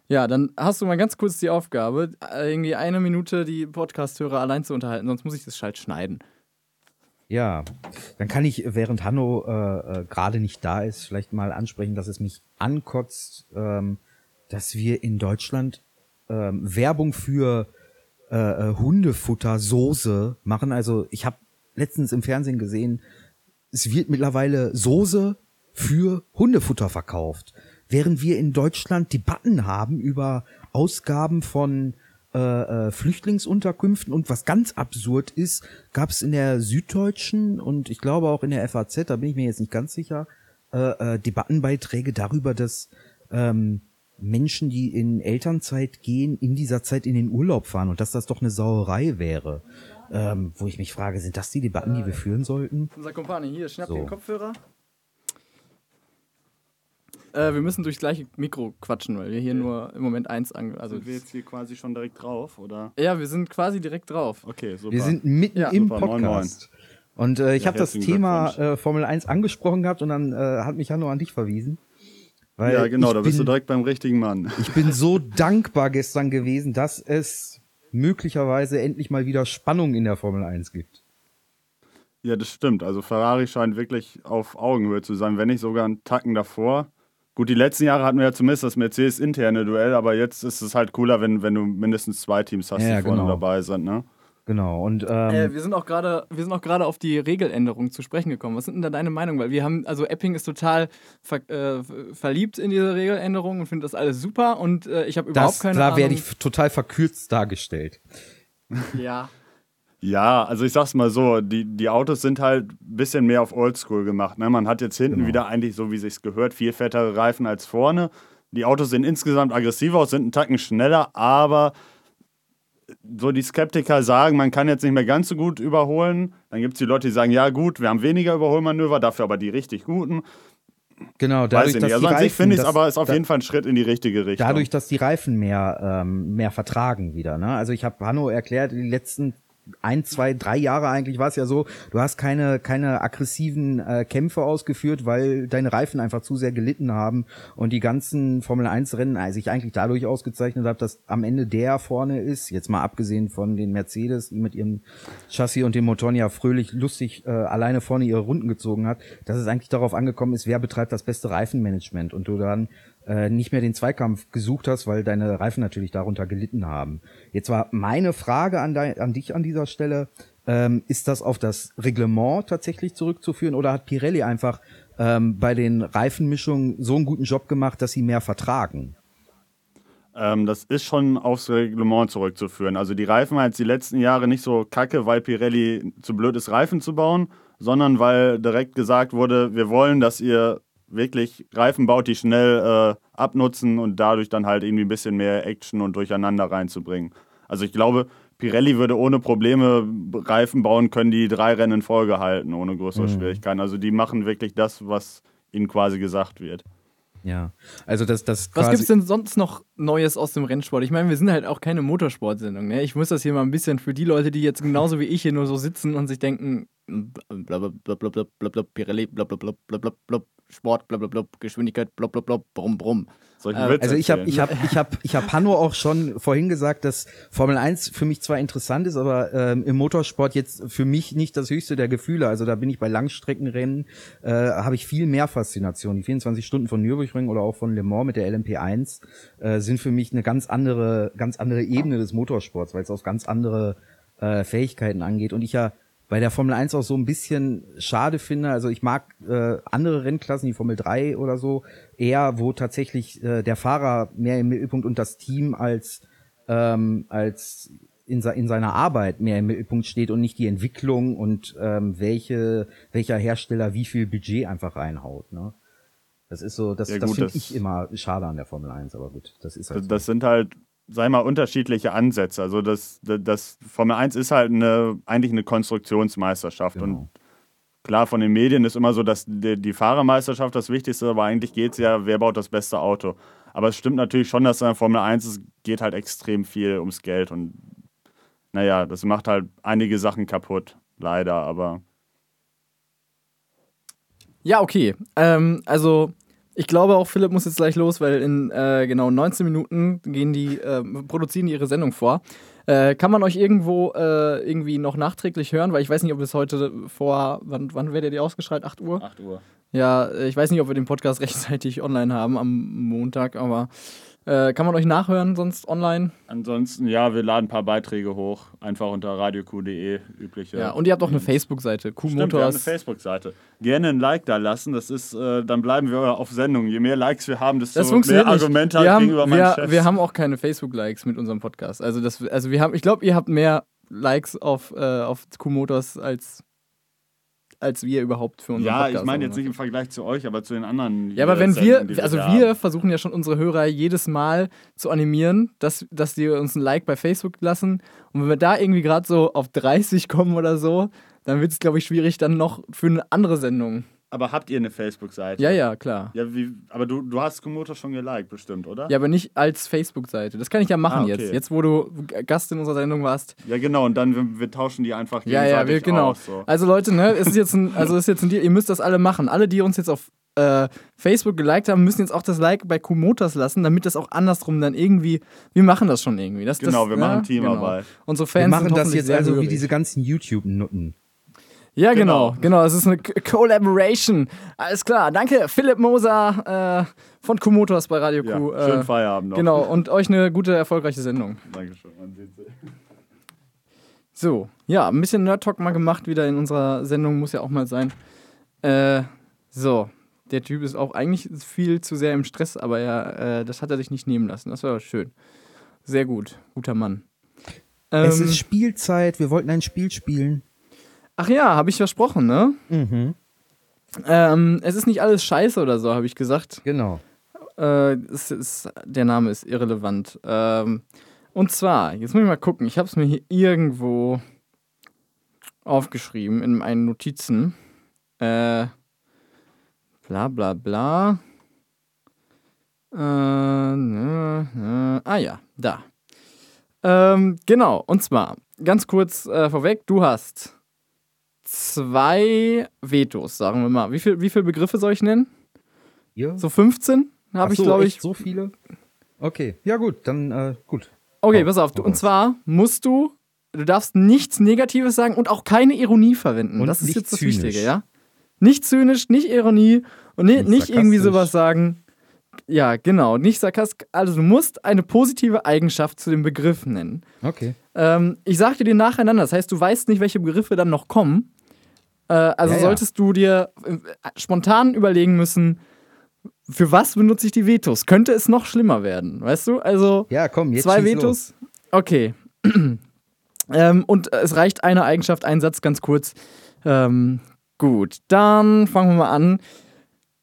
Ja, dann hast du mal ganz kurz die Aufgabe, irgendwie eine Minute die Podcast-Hörer allein zu unterhalten, sonst muss ich das Schalt schneiden.
Ja, dann kann ich, während Hanno äh, äh, gerade nicht da ist, vielleicht mal ansprechen, dass es mich ankotzt, ähm, dass wir in Deutschland ähm, Werbung für äh, äh, Hundefuttersoße machen. Also ich habe letztens im Fernsehen gesehen, es wird mittlerweile Soße für Hundefutter verkauft. Während wir in Deutschland Debatten haben über Ausgaben von äh, äh, Flüchtlingsunterkünften und was ganz absurd ist, gab es in der Süddeutschen und ich glaube auch in der FAZ, da bin ich mir jetzt nicht ganz sicher, äh, äh, Debattenbeiträge darüber, dass ähm, Menschen, die in Elternzeit gehen, in dieser Zeit in den Urlaub fahren und dass das doch eine Sauerei wäre. Ähm, wo ich mich frage, sind das die Debatten, die wir führen sollten?
Unser Kumpani, hier, schnapp so. den Kopfhörer. Äh, wir müssen durchs gleiche Mikro quatschen, weil wir hier okay. nur im Moment eins an. Also
sind wir jetzt hier quasi schon direkt drauf, oder?
Ja, wir sind quasi direkt drauf.
Okay, super.
Wir sind mitten ja. im super, Podcast. 9, 9. Und äh, ich ja, habe das Thema äh, Formel 1 angesprochen gehabt und dann äh, hat mich Hanno an dich verwiesen.
Ja, genau, da bist bin, du direkt beim richtigen Mann. (laughs)
Ich bin so dankbar gestern gewesen, dass es möglicherweise endlich mal wieder Spannung in der Formel 1 gibt.
Ja, das stimmt. Also Ferrari scheint wirklich auf Augenhöhe zu sein, wenn nicht sogar einen Tacken davor. Gut, die letzten Jahre hatten wir ja zumindest das Mercedes-interne Duell, aber jetzt ist es halt cooler, wenn, wenn du mindestens zwei Teams hast, ja, die vorne genau. dabei sind, ne?
Genau. Und
ähm, äh, wir sind auch gerade, wir sind auch gerade auf die Regeländerungen zu sprechen gekommen. Was sind denn da deine Meinung? Weil wir haben, also Epping ist total ver, äh, verliebt in diese Regeländerungen und findet das alles super und äh, ich habe überhaupt keine
da
Ahnung.
Da werde ich total verkürzt dargestellt.
Ja.
Ja, also ich sag's mal so, die, die Autos sind halt ein bisschen mehr auf Oldschool gemacht. Ne? Man hat jetzt hinten
Genau.
wieder eigentlich, so wie sich's gehört, viel fettere Reifen als vorne. Die Autos sehen insgesamt aggressiver aus, sind einen Tacken schneller, aber so die Skeptiker sagen, man kann jetzt nicht mehr ganz so gut überholen. Dann gibt es die Leute, die sagen, ja gut, wir haben weniger Überholmanöver, dafür aber die richtig guten.
Genau,
Weiß
dadurch,
ich
dass
nicht. Also
die
an sich
Reifen,
finde ich es aber ist auf
da-
jeden Fall ein Schritt in die richtige Richtung.
Dadurch, dass die Reifen mehr, ähm, mehr vertragen wieder. Ne? Also ich habe Hanno erklärt, die letzten ein, zwei, drei Jahre eigentlich war es ja so, du hast keine, keine aggressiven äh, Kämpfe ausgeführt, weil deine Reifen einfach zu sehr gelitten haben und die ganzen Formel 1 Rennen äh, sich eigentlich dadurch ausgezeichnet hat, dass am Ende der vorne ist, jetzt mal abgesehen von den Mercedes, die mit ihrem Chassis und dem Motoren ja fröhlich lustig äh, alleine vorne ihre Runden gezogen hat, dass es eigentlich darauf angekommen ist, wer betreibt das beste Reifenmanagement und du dann äh, nicht mehr den Zweikampf gesucht hast, weil deine Reifen natürlich darunter gelitten haben. Jetzt war meine Frage an, dein, an dich an dieser Stelle, ähm, ist das auf das Reglement tatsächlich zurückzuführen oder hat Pirelli einfach ähm, bei den Reifenmischungen so einen guten Job gemacht, dass sie mehr vertragen?
Ähm, das ist schon aufs Reglement zurückzuführen. Also die Reifen waren jetzt die letzten Jahre nicht so kacke, weil Pirelli zu blöd ist, Reifen zu bauen, sondern weil direkt gesagt wurde, wir wollen, dass ihr wirklich Reifen baut, die schnell äh, abnutzen und dadurch dann halt irgendwie ein bisschen mehr Action und Durcheinander reinzubringen. Also ich glaube, Pirelli würde ohne Probleme Reifen bauen können, die drei Rennen in Folge halten, ohne größere Schwierigkeiten. Also die machen wirklich das, was ihnen quasi gesagt wird.
Ja, also das, das
Was gibt's denn sonst noch Neues aus dem Rennsport? Ich meine, wir sind halt auch keine Motorsportsendung. Ne? Ich muss das hier mal ein bisschen für die Leute, die jetzt genauso wie ich hier nur so sitzen und sich denken, blablabla, Pirelli, blablabla, Sport, blablabla, Geschwindigkeit, blablabla, brumm, brumm. Äh,
Witze
Also ich habe ich hab, ich hab, ich hab Hanno auch schon vorhin gesagt, dass Formel 1 für mich zwar interessant ist, aber ähm, im Motorsport jetzt für mich nicht das höchste der Gefühle. Also da bin ich bei Langstreckenrennen, äh, habe ich viel mehr Faszination. Die 24 Stunden von Nürburgring oder auch von Le Mans mit der LMP1 äh, sind für mich eine ganz andere, ganz andere Ebene des Motorsports, weil es auf ganz andere äh, Fähigkeiten angeht. Und ich ja bei der Formel 1 auch so ein bisschen schade finde. Also ich mag äh, andere Rennklassen, die Formel 3 oder so, eher, wo tatsächlich äh, der Fahrer mehr im Mittelpunkt und das Team als, ähm, als in, in seiner Arbeit mehr im Mittelpunkt steht und nicht die Entwicklung und ähm, welche, welcher Hersteller wie viel Budget einfach reinhaut. Ne? Das ist so, das,
Ja,
das finde ich immer schade an der Formel 1, aber gut, das ist halt
Das,
so.
das sind halt, sei mal, unterschiedliche Ansätze. Also das, das, das Formel 1 ist halt eine, eigentlich eine Konstruktionsmeisterschaft.
Genau.
Und klar, von den Medien ist immer so, dass die, die Fahrermeisterschaft das Wichtigste, aber eigentlich geht es ja, wer baut das beste Auto. Aber es stimmt natürlich schon, dass in der Formel 1 es geht halt extrem viel ums Geld. Und naja, das macht halt einige Sachen kaputt, leider. Aber
Ja, okay. Ähm, also, ich glaube auch, Philipp muss jetzt gleich los, weil in äh, genau 19 Minuten gehen die, ähm, produzieren die ihre Sendung vor. Äh, kann man euch irgendwo äh, irgendwie noch nachträglich hören? Weil ich weiß nicht, ob es heute vor, wann, wann werdet ihr ausgestrahlt? 8 Uhr?
8 Uhr.
Ja, äh, ich weiß nicht, ob wir den Podcast (laughs) rechtzeitig online haben am Montag, aber äh, kann man euch nachhören sonst online?
Ansonsten, ja, wir laden ein paar Beiträge hoch, einfach unter radioq.de übliche.
Ja, und ihr habt auch eine Facebook-Seite,
Stimmt, wir haben eine
Q-Motors.
Facebook-Seite. Gerne ein Like da lassen, das ist, äh, dann bleiben wir auf Sendung. Je mehr Likes wir haben, desto
Das funktioniert
mehr. Argumente
wir, haben,
gegenüber meinen
wir,
Chefs.
wir haben auch keine Facebook-Likes mit unserem Podcast. Also, das, also wir haben, ich glaube, ihr habt mehr Likes auf, äh, auf Q-Motors als, als wir überhaupt für unseren
ja,
Podcast
ich meine jetzt nicht im Vergleich zu euch, aber zu den anderen.
Ja, aber wenn wir, also wir
haben.
versuchen ja schon unsere Hörer jedes Mal zu animieren, dass, dass die uns ein Like bei Facebook lassen. Und wenn wir da irgendwie gerade so auf 30 kommen oder so, dann wird es, glaube ich, schwierig dann noch für eine andere Sendung.
Aber habt ihr eine Facebook-Seite?
Ja, ja, klar.
Ja, wie, aber du, du hast Komodo schon geliked, bestimmt, oder?
Ja, aber nicht als Facebook-Seite. Das kann ich ja machen
Ah, okay.
jetzt. Jetzt, wo du Gast in unserer Sendung warst.
Ja, genau, und dann wir, wir tauschen die einfach
Ja, ja, wir, genau.
aus. So.
Also Leute, ne, es ist jetzt ein, also es ist jetzt ein Deal, ihr müsst das alle machen. Alle, die uns jetzt auf äh, Facebook geliked haben, müssen jetzt auch das Like bei Q-Motors lassen, damit das auch andersrum dann irgendwie, wir machen das schon irgendwie. Das,
Genau,
das,
wir
ja,
machen Teamarbeit.
Genau. Unsere
Wir
Fans
machen
sind
das jetzt also wie diese ganzen YouTube-Nutten.
Ja, genau,
Genau.
genau. Es ist eine Collaboration. Alles klar. Danke, Philipp Moser äh, von Q-Motors bei Radio
Ja,
Q.
schönen
Äh,
Feierabend noch.
genau, und euch eine gute, erfolgreiche Sendung.
Dankeschön. Man sieht sich.
So, ja, ein bisschen Nerd Talk mal gemacht wieder in unserer Sendung, muss ja auch mal sein. Äh, so, der Typ ist auch eigentlich viel zu sehr im Stress, aber er, äh, das hat er sich nicht nehmen lassen. Das war schön. Sehr gut, guter Mann.
es
Ähm,
ist Spielzeit, wir wollten ein Spiel spielen.
Ach ja, habe ich versprochen, ne?
Mhm.
Ähm, es ist nicht alles scheiße oder so, habe ich gesagt.
Genau.
Äh, es ist, der Name ist irrelevant. Ähm, und zwar, jetzt muss ich mal gucken, ich habe es mir hier irgendwo aufgeschrieben in meinen Notizen. Äh, bla bla bla. Äh, ne, ne. Ah ja, da. Ähm, genau, und zwar, ganz kurz äh, vorweg, du hast zwei Vetos, sagen wir mal. Wie, viel, wie viele Begriffe soll ich nennen?
Ja.
So 15 habe
Ach
ich,
so,
glaube ich.
So viele? Okay, ja gut, dann äh, gut.
Okay, pass auf. Du, und zwar musst du, du darfst nichts Negatives sagen und auch keine Ironie verwenden.
Und
das ist jetzt das
zynisch.
Wichtige, ja? Nicht zynisch, nicht Ironie und ni
Nicht
nicht irgendwie sowas sagen. Ja, genau, nicht sarkastisch. Also du musst eine positive Eigenschaft zu dem Begriff nennen.
Okay.
Ähm, ich sag dir den nacheinander. Das heißt, du weißt nicht, welche Begriffe dann noch kommen. Äh, also
Ja, ja.
solltest du dir äh, spontan überlegen müssen, für was benutze ich die Vetos? Könnte es noch schlimmer werden, weißt du? Also
Ja, komm, jetzt
zwei Vetos? Okay. (clears throat) ähm, und es reicht eine Eigenschaft, ein Satz ganz kurz. Ähm, gut, dann fangen wir mal an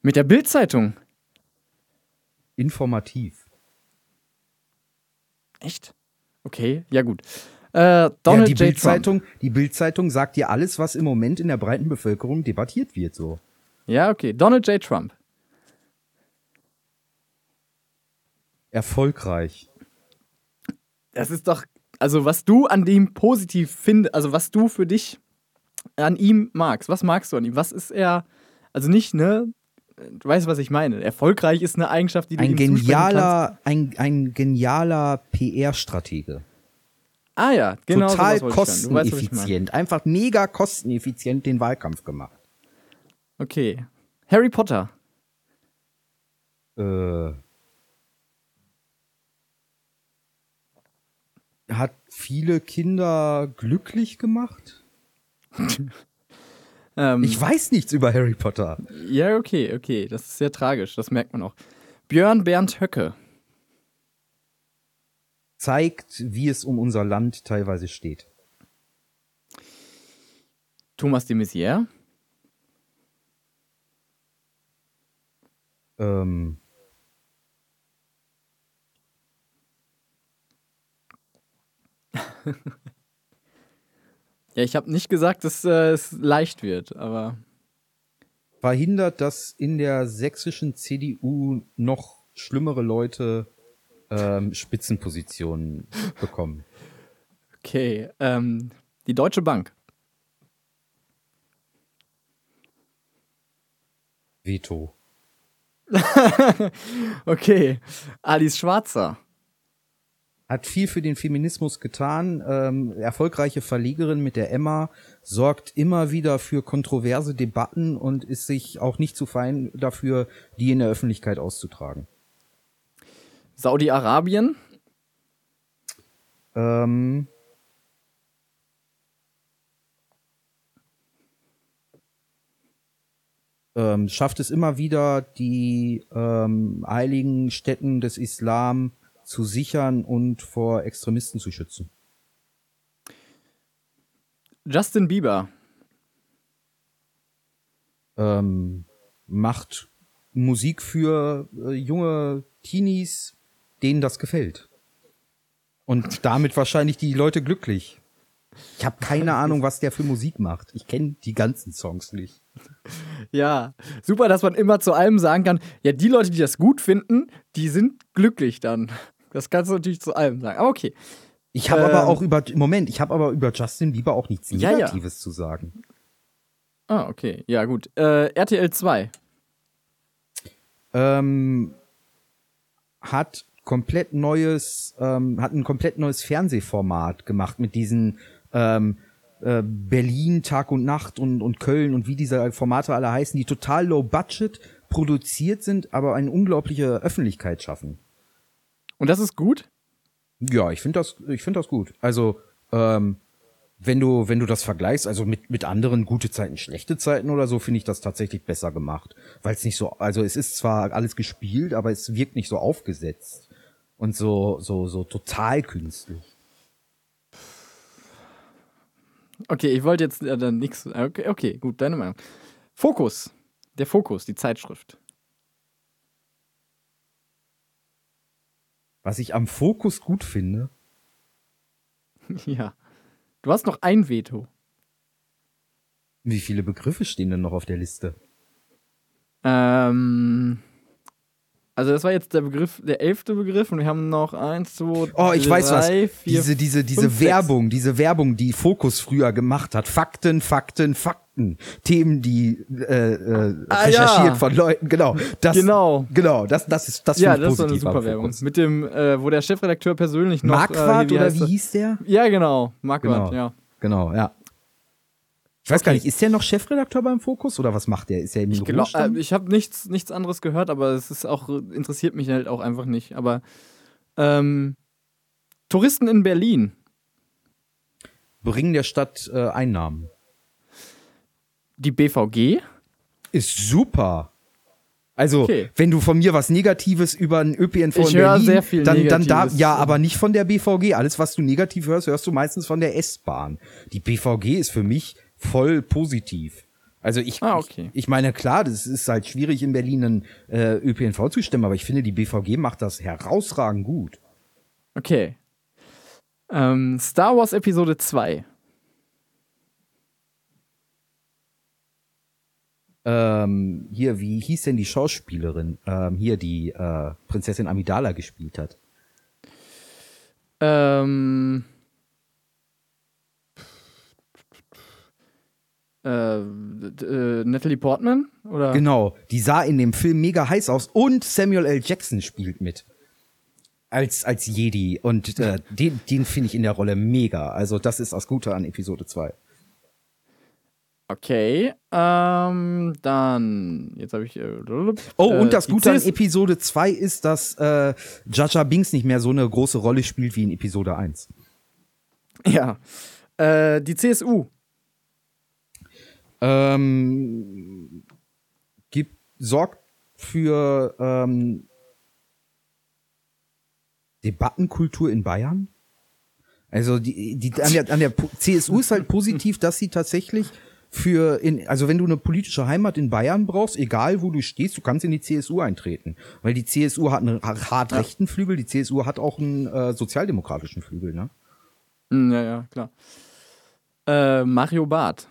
mit der Bildzeitung.
Los. Informativ.
Echt? Okay, ja gut. Äh,
Ja,
Donald
die
J.
Bildzeitung, die Bildzeitung sagt dir alles, was im Moment in der breiten Bevölkerung debattiert wird, so.
Ja, okay. Donald J. Trump.
Erfolgreich.
Das ist doch, also was du an dem positiv findest, also was du für dich an ihm magst. Was magst du an ihm? Was ist er, also nicht, ne? Du weißt, was ich meine. Erfolgreich ist eine Eigenschaft, die du
Ein
ihm zusprechen kannst.
genialer, ein, ein genialer PR-Stratege.
Ah ja, genau.
Total.
Du weißt,
kosteneffizient. Einfach mega kosteneffizient den Wahlkampf gemacht.
Okay. Harry Potter.
Äh, hat viele Kinder glücklich gemacht? (laughs)
Ähm,
Ich weiß nichts über Harry Potter.
ja, okay, okay. Das ist sehr tragisch. Das merkt man auch. Björn Bernd Höcke.
Zeigt, wie es um unser Land teilweise steht.
Thomas de Maizière.
Ähm, (laughs)
Ja, ich habe nicht gesagt, dass äh, es leicht wird, aber
verhindert, dass in der sächsischen CDU noch schlimmere Leute ähm, Spitzenpositionen bekommen.
okay. Ähm, die Deutsche Bank.
Veto. (laughs)
Okay. Alice Schwarzer.
Hat viel für den Feminismus getan. Ähm, erfolgreiche Verlegerin mit der Emma sorgt immer wieder für kontroverse Debatten und ist sich auch nicht zu fein dafür, die in der Öffentlichkeit auszutragen.
Saudi-Arabien.
Ähm, ähm, schafft es immer wieder, die ähm, heiligen Stätten des Islam zu sichern und vor Extremisten zu schützen.
Justin Bieber.
Ähm, macht Musik für äh, junge Teenies, denen das gefällt. Und damit wahrscheinlich die Leute glücklich. Ich habe keine Ahnung, was der für Musik macht. Ich kenne die ganzen Songs nicht.
Ja, super, dass man immer zu allem sagen kann, ja, die Leute, die das gut finden, die sind glücklich dann. Das kannst du natürlich zu allem sagen. Aber okay.
Ich habe
Ähm,
aber auch über Moment, ich habe aber über Justin Bieber auch nichts
Ja, ja.
Negatives zu sagen.
Ah, okay. Ja, gut. Äh, RTL 2.
Ähm, hat komplett neues, ähm, hat ein komplett neues Fernsehformat gemacht mit diesen ähm, äh, Berlin Tag und Nacht und, und Köln und wie diese Formate alle heißen, die total low budget produziert sind, aber eine unglaubliche Öffentlichkeit schaffen.
Und das ist gut?
Ja, ich finde das, ich finde das gut. Also, ähm, wenn du, wenn du das vergleichst, also mit, mit anderen gute Zeiten, schlechte Zeiten oder so, finde ich das tatsächlich besser gemacht. Weil es nicht so, also es ist zwar alles gespielt, aber es wirkt nicht so aufgesetzt und so, so, so total künstlich.
Okay, ich wollte jetzt äh, dann nichts. Okay, okay, gut, deine Meinung. Fokus. Der Fokus, die Zeitschrift.
Was ich am Fokus gut finde, (laughs)
ja. Du hast noch ein Veto.
wie viele Begriffe stehen denn noch auf der Liste?
Ähm. Also, das war jetzt der Begriff, der elfte Begriff und wir haben noch eins, zwei,
Oh, ich
drei,
weiß was.
vier,
diese diese diese
fünf, sechs.
Werbung, diese Werbung, die Fokus früher gemacht hat. Fakten, Fakten, Fakten. Themen, die äh, äh,
Ah,
recherchiert
ja.
von Leuten. Genau. Das,
Genau.
Genau. Das das ist das
Ja, das ist eine super Werbung. Mit dem, äh, wo der Chefredakteur persönlich noch.
Marquardt
äh,
oder wie hieß der?
Ja, genau. Marquardt,
Genau.
ja.
Genau, ja. Ich weiß gar
Okay.
nicht, ist der noch Chefredakteur beim Fokus oder was macht der? Ist er im
Ich, glaub, äh, ich habe nichts, nichts anderes gehört, aber es ist auch, interessiert mich halt auch einfach nicht. Aber ähm, Touristen in Berlin.
Bringen der Stadt äh, Einnahmen.
Die BVG.
Ist super. Also,
Okay.
wenn du von mir was Negatives über einen ÖPNV
Ich
in Berlin, dann, dann da, ja, aber nicht von der BVG. Alles, was du negativ hörst, hörst du meistens von der S-Bahn. Die BVG ist für mich voll positiv. Also ich,
Ah, okay.
ich, ich meine, klar, das ist halt schwierig in Berlin einen äh, ÖPNV zu stemmen, aber ich finde, die BVG macht das herausragend gut.
Okay. Ähm, Star Wars Episode 2.
Ähm, hier, wie hieß denn die Schauspielerin, ähm, hier, die äh, Prinzessin Amidala gespielt hat?
Ähm. Äh, äh, Natalie Portman? Oder?
Genau, die sah in dem Film mega heiß aus und Samuel L. Jackson spielt mit. Als, als Jedi. Und äh, den, den finde ich in der Rolle mega. Also, das ist das Gute an Episode 2.
Okay. Ähm, dann. Jetzt habe ich. Äh,
Oh,
äh,
und das
die
Gute an Episode 2 ist, dass äh, Jar Binks nicht mehr so eine große Rolle spielt wie in Episode 1.
Ja. Äh, die CSU.
Ähm, gibt, sorgt für ähm, Debattenkultur in Bayern. Also die, die an der, an der CSU ist halt positiv, dass sie tatsächlich für in, also wenn du eine politische Heimat in Bayern brauchst, egal wo du stehst, du kannst in die CSU eintreten. Weil die CSU hat einen hart rechten Flügel, die CSU hat auch einen äh, sozialdemokratischen Flügel, ne?
Hm, ja, ja, klar. Äh, Mario Barth.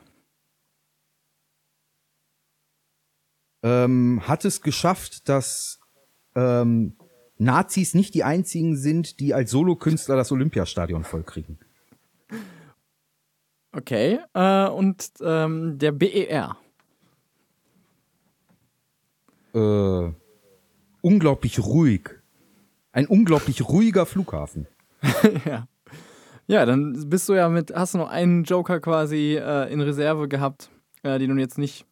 Ähm, hat es geschafft, dass ähm, Nazis nicht die einzigen sind, die als Solokünstler das Olympiastadion vollkriegen.
Okay. Äh, und ähm, der BER.
Äh, unglaublich ruhig. Ein unglaublich ruhiger Flughafen. (laughs)
ja. Ja, dann bist du ja mit, hast du noch einen Joker quasi äh, in Reserve gehabt, äh, den du jetzt nicht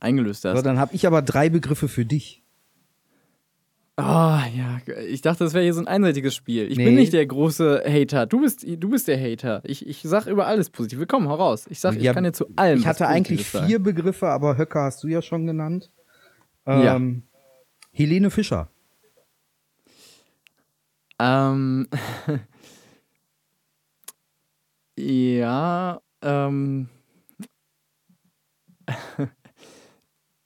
eingelöst hast.
So, dann habe ich aber drei Begriffe für dich.
Ah, ja, ich dachte, das wäre hier so ein einseitiges Spiel. Ich
Nee.
bin nicht der große Hater. Du bist, du bist der Hater. Ich, ich sag über alles positiv. Komm, hau raus. Ich sag, ich
Ja,
kann dir zu allem.
Ich hatte eigentlich vier Begriffe, aber Höcker hast du ja schon genannt.
Ja.
Ähm, Helene Fischer.
Ähm. (laughs) ja, ähm. (laughs)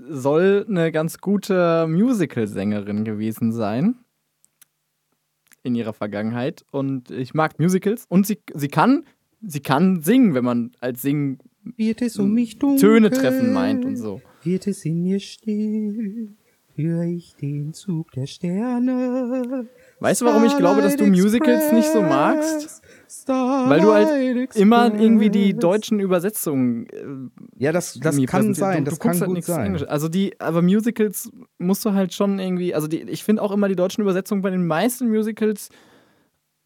soll eine ganz gute Musical-Sängerin gewesen sein. In ihrer Vergangenheit. Und ich mag Musicals. Und sie, sie kann, sie kann singen, wenn man als Singen
um?
Töne treffen meint und so.
Wird es in mir still? Höre ich den Zug der Sterne?
Weißt du, warum ich glaube, dass du Musicals nicht so magst? Weil du halt immer irgendwie die deutschen Übersetzungen äh,
Ja, das, das kann sein,
Du-
das
du guckst
kann
halt
gut
nichts
sein.
Englisch. Also die, aber Musicals musst du halt schon irgendwie, also die, ich finde auch immer die deutschen Übersetzungen bei den meisten Musicals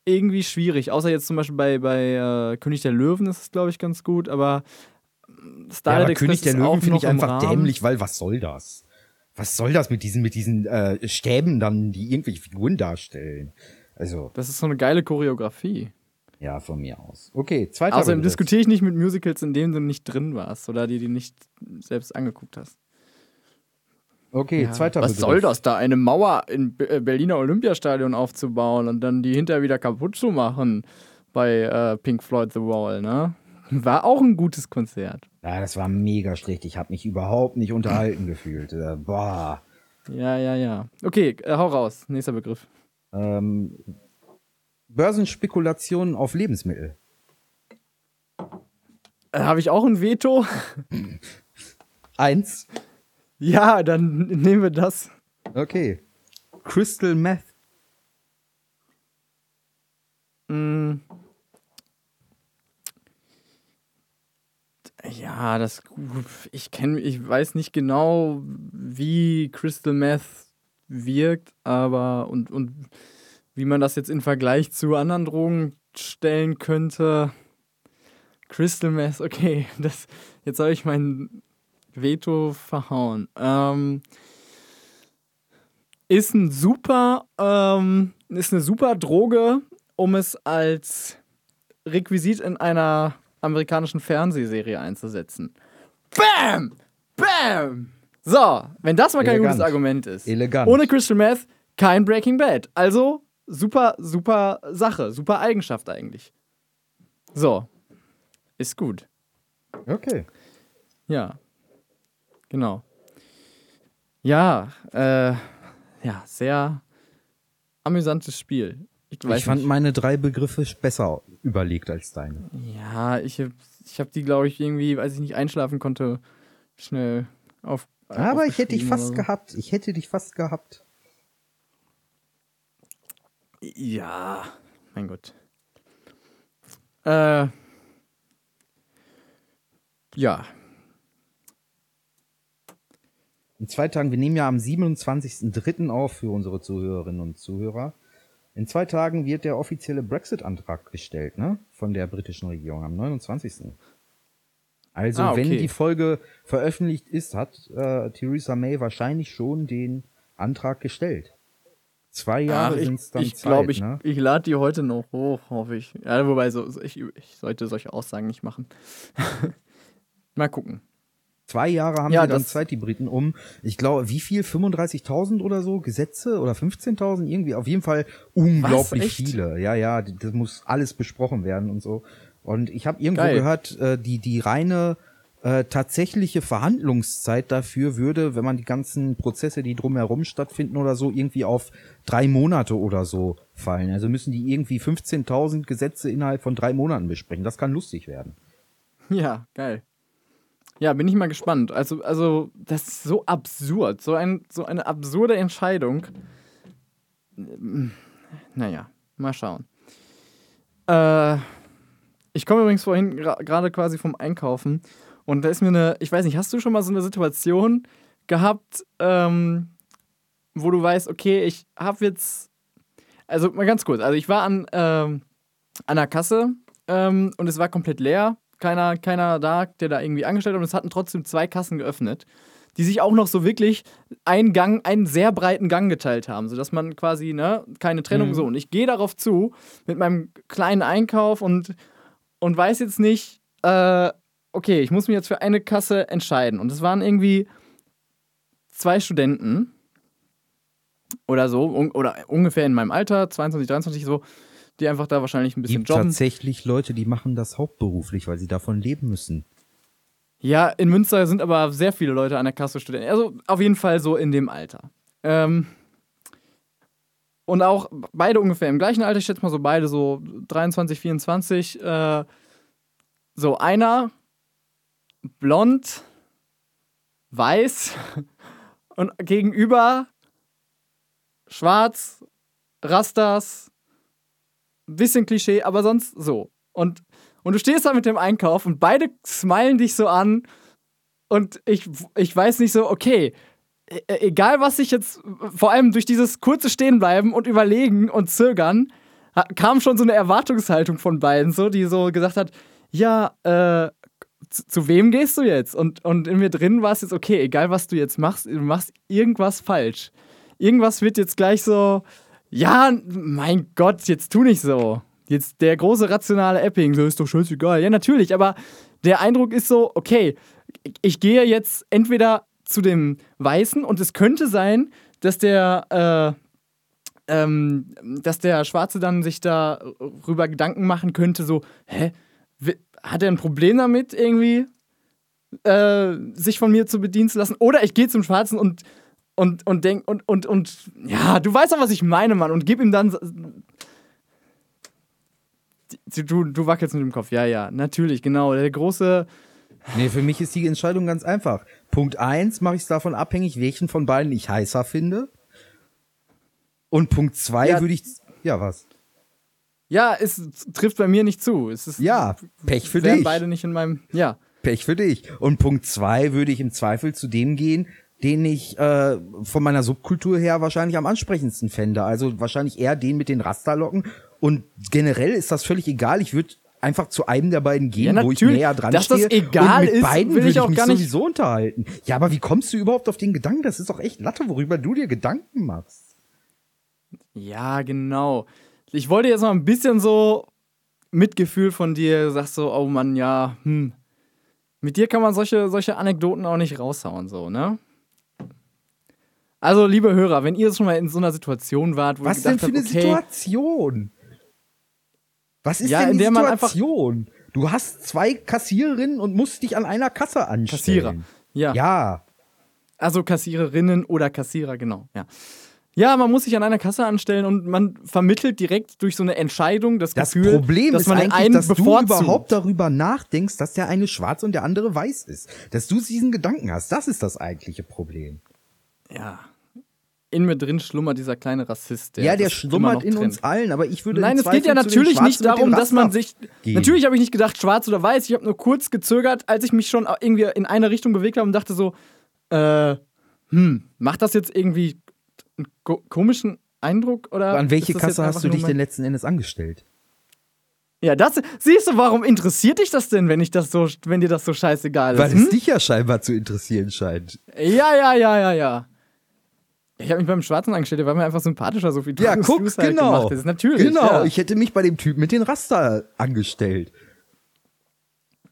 irgendwie schwierig. Außer jetzt zum Beispiel bei, bei äh, König der Löwen ist es, glaube ich, ganz gut, aber
Ja,
Starlight
aber
Express
König der Löwen finde ich einfach dämlich, weil was soll das? Was soll das mit diesen, mit diesen äh, Stäben dann, die irgendwelche Figuren darstellen? Also,
Das ist so eine geile Choreografie.
ja, von mir aus. Okay, zweiter
Außerdem
Begriff.
diskutiere ich nicht mit Musicals, in denen du nicht drin warst oder die du nicht selbst angeguckt hast.
Okay,
Ja.
zweiter
Was
Begriff.
soll das da, eine Mauer im äh, Berliner Olympiastadion aufzubauen und dann die hinterher wieder kaputt zu machen bei äh, Pink Floyd The Wall, ne? War auch ein gutes Konzert.
Ja, das war mega schlecht. Ich habe mich überhaupt nicht unterhalten (clears throat) gefühlt. Äh, boah.
Ja, ja, ja. Okay, äh, hau raus. Nächster Begriff.
Ähm, Börsenspekulationen auf Lebensmittel.
Äh, Habe ich auch ein Veto? (clears throat)
Eins.
ja, dann nehmen wir das.
Okay. Crystal Meth.
Mm. Ja, das. Ich kenne, ich weiß nicht genau, wie Crystal Meth wirkt, aber und, und wie man das jetzt in Vergleich zu anderen Drogen stellen könnte. Crystal Meth, okay, (laughs) das, jetzt habe ich mein Veto verhauen. Ähm, ist ein super, ähm, ist eine super Droge, um es als Requisit in einer amerikanischen Fernsehserie einzusetzen. Bam! Bam! So, wenn das mal kein
Elegant.
gutes Argument ist.
Elegant.
Ohne Crystal Meth kein Breaking Bad. Also super, super Sache, super Eigenschaft eigentlich. So, ist gut.
Okay.
Ja, genau. Ja, äh, ja, sehr amüsantes Spiel. Ich,
Ich fand
nicht.
meine drei Begriffe besser überlegt als deine.
Ja, ich hab, ich hab die, glaube ich, irgendwie, als ich nicht einschlafen konnte, schnell auf.
Aber ich hätte dich fast
so.
gehabt. Ich hätte dich fast gehabt.
Ja, mein Gott. Äh. Ja,
In zwei Tagen, wir nehmen ja am 27.03. auf für unsere Zuhörerinnen und Zuhörer. In zwei Tagen wird der offizielle Brexit-Antrag gestellt, ne? Von der britischen Regierung am 29. Also,
Ah,
wenn
okay.
die Folge veröffentlicht ist, hat äh, Theresa May wahrscheinlich schon den Antrag gestellt. Zwei Jahre sind es dann
ich
Zeit,
glaube, ich,
ne?
ich lade die heute noch hoch, hoffe ich. Ja, wobei, so- ich, ich sollte solche Aussagen nicht machen. (laughs) Mal gucken.
Zwei Jahre haben
Ja,
sie dann Zeit, die Briten, um, ich glaube, wie viel? 35.000 oder so Gesetze oder 15.000 irgendwie? Auf jeden Fall unglaublich viele. Ja, ja, das muss alles besprochen werden und so. Und ich habe irgendwo
Geil.
gehört, äh, die, die reine äh, tatsächliche Verhandlungszeit dafür würde, wenn man die ganzen Prozesse, die drumherum stattfinden oder so, irgendwie auf drei Monate oder so fallen. Also müssen die irgendwie 15.000 Gesetze innerhalb von drei Monaten besprechen. Das kann lustig werden.
Ja, geil. Ja, bin ich mal gespannt. Also, also das ist so absurd. So, ein, so eine absurde Entscheidung. Ähm, Naja, mal schauen. Äh, ich komme übrigens vorhin gerade quasi vom Einkaufen und da ist mir eine, ich weiß nicht, hast du schon mal so eine Situation gehabt, ähm, wo du weißt, okay, ich habe jetzt, also mal ganz kurz, also ich war an, ähm, an der Kasse ähm, und es war komplett leer. Keiner, keiner da, der da irgendwie angestellt hat und es hatten trotzdem zwei Kassen geöffnet, die sich auch noch so wirklich einen Gang, einen sehr breiten Gang geteilt haben, sodass man quasi, ne, keine Trennung so. Und ich gehe darauf zu mit meinem kleinen Einkauf und, und weiß jetzt nicht, äh, okay, ich muss mich jetzt für eine Kasse entscheiden. Und es waren irgendwie zwei Studenten oder so, un oder ungefähr in meinem Alter, 22, 23 so, die einfach da wahrscheinlich ein bisschen
gibt
jobben.
tatsächlich Leute, die machen das hauptberuflich, weil sie davon leben müssen.
Ja, in Münster sind aber sehr viele Leute an der Kasse Studenten. Also auf jeden Fall so in dem Alter. Ähm, und auch beide ungefähr im gleichen Alter, ich schätze mal so beide so 23, 24. Äh, so einer blond, weiß (laughs) und gegenüber schwarz, Rastas, bisschen Klischee, aber sonst so. Und, und du stehst da mit dem Einkauf und beide smilen dich so an und ich, ich weiß nicht so, okay, e- egal was ich jetzt, vor allem durch dieses kurze Stehenbleiben und Überlegen und Zögern, kam schon so eine Erwartungshaltung von beiden, so, die so gesagt hat, ja, äh, zu, zu wem gehst du jetzt? Und, und in mir drin war es jetzt, okay, egal was du jetzt machst, du machst irgendwas falsch. Irgendwas wird jetzt gleich so, ja, mein Gott, jetzt tu nicht so. Jetzt der große rationale Epping, so ist doch scheißegal. Ja, natürlich, aber der Eindruck ist so, okay, ich gehe jetzt entweder zu dem Weißen und es könnte sein, dass der, äh, ähm, dass der Schwarze dann sich darüber Gedanken machen könnte, so, hä? Hat er ein Problem damit, irgendwie äh, sich von mir zu bedienen zu lassen? Oder ich gehe zum Schwarzen und, und, und denk, und, und, und, ja, du weißt doch, was ich meine, Mann, und gib ihm dann. Du, du wackelst mit dem Kopf, ja, ja, natürlich, genau. Der große.
Nee, für mich ist die Entscheidung ganz einfach. Punkt eins mache ich es davon abhängig, welchen von beiden ich heißer finde. Und Punkt zwei
Ja.
würde ich. Ja, was?
Ja, es trifft bei mir nicht zu. Es ist,
Ja, Pech für dich.
beide nicht in meinem. Ja.
Pech für dich. Und Punkt zwei würde ich im Zweifel zu dem gehen, den ich äh, von meiner Subkultur her wahrscheinlich am ansprechendsten fände. Also wahrscheinlich eher den mit den Rasterlocken. Und generell ist das völlig egal. Ich würde einfach zu einem der beiden gehen,
Ja,
wo ich näher dran
Dass das
stehe.
egal
und mit
ist,
beiden
will
würde
ich auch
mich
gar nicht-
sowieso unterhalten. Ja, aber wie kommst du überhaupt auf den Gedanken? Das ist doch echt Latte, worüber du dir Gedanken machst.
Ja, genau. Ich wollte jetzt mal ein bisschen so Mitgefühl von dir, sagst so, oh Mann, ja, hm. Mit dir kann man solche, solche Anekdoten auch nicht raushauen, so, ne? Also, liebe Hörer, wenn ihr schon mal in so einer Situation wart, wo
Was
ihr
denn
gedacht
für eine
habt, okay,
Situation? Was ist
Ja,
denn die Situation? Du hast zwei Kassiererinnen und musst dich an einer Kasse anstellen.
Kassierer. Ja.
Ja.
Also Kassiererinnen oder Kassierer, genau, ja. Ja, man muss sich an einer Kasse anstellen und man vermittelt direkt durch so eine Entscheidung das,
Das
Gefühl,
Problem
dass
ist
man den
eigentlich,
einen
dass du
bevorzugt.
überhaupt darüber nachdenkst, dass der eine schwarz und der andere weiß ist. Dass du diesen Gedanken hast. Das ist das eigentliche Problem.
Ja. In mir drin schlummert dieser kleine Rassist. Der
ja, der schlummert in
trennt.
uns allen, aber ich würde
Nein, es geht ja natürlich nicht darum, dass man sich.
gehen.
Natürlich habe ich nicht gedacht, schwarz oder weiß. Ich habe nur kurz gezögert, als ich mich schon irgendwie in eine Richtung bewegt habe und dachte so, äh, hm, macht das jetzt irgendwie einen ko komischen Eindruck? Oder
An welche
ist
Kasse hast du dich denn letzten Endes angestellt?
Ja, das siehst du, warum interessiert dich das denn, wenn ich das so, wenn dir das so scheißegal
Weil
ist?
es dich ja scheinbar zu interessieren scheint.
Hm? Ja, ja, ja, ja, ja. Ich habe mich beim Schwarzen angestellt, der war mir einfach sympathischer, so viel
Ja,
Drums
guck,
Juice halt
genau.
gemacht ist. Natürlich.
Genau,
ja.
ich hätte mich bei dem Typ mit den Raster angestellt.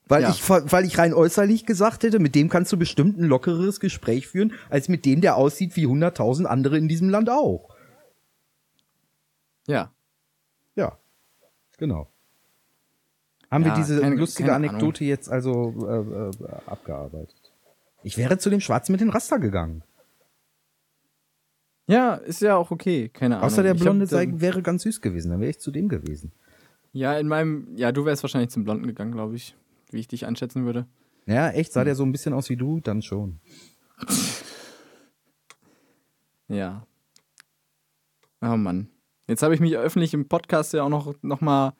Weil,
Ja.
ich, weil ich rein äußerlich gesagt hätte, mit dem kannst du bestimmt ein lockeres Gespräch führen, als mit dem, der aussieht wie 100.000 andere in diesem Land auch.
ja.
Ja, genau. Haben
Ja,
wir diese
keine-
lustige
keine
Anekdote jetzt also äh, äh, abgearbeitet? Ich wäre zu dem Schwarzen mit den Raster gegangen.
Ja, ist ja auch okay, keine Ahnung.
Außer der blonde
hab,
sei,
ähm,
wäre ganz süß gewesen, dann wäre ich zu dem gewesen.
Ja, in meinem. Ja, du wärst wahrscheinlich zum Blonden gegangen, glaube ich. Wie ich dich einschätzen würde.
Ja, echt, sah der so ein bisschen aus wie du? Dann schon.
Ja. Oh Mann. Jetzt habe ich mich öffentlich im Podcast ja auch noch, noch mal.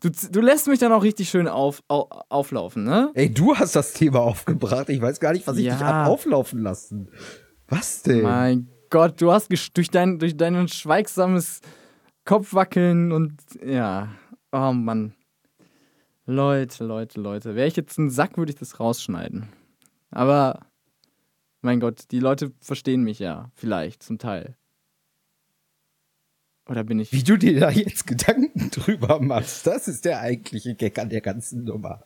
Du, du lässt mich dann auch richtig schön auf, au, auflaufen, ne?
Ey, du hast das Thema aufgebracht. Ich weiß gar nicht, was ich
Ja.
dich hab auflaufen lassen. Was denn?
Mein Gott, du hast durch dein, durch dein schweigsames Kopfwackeln und ja. Oh Mann. Leute, Leute, Leute. Wäre ich jetzt ein Sack, würde ich das rausschneiden. Aber, mein Gott, die Leute verstehen mich ja. Vielleicht, zum Teil. Oder bin ich.
Wie du dir da jetzt Gedanken (laughs) drüber machst, das ist der eigentliche Gag an der ganzen Nummer.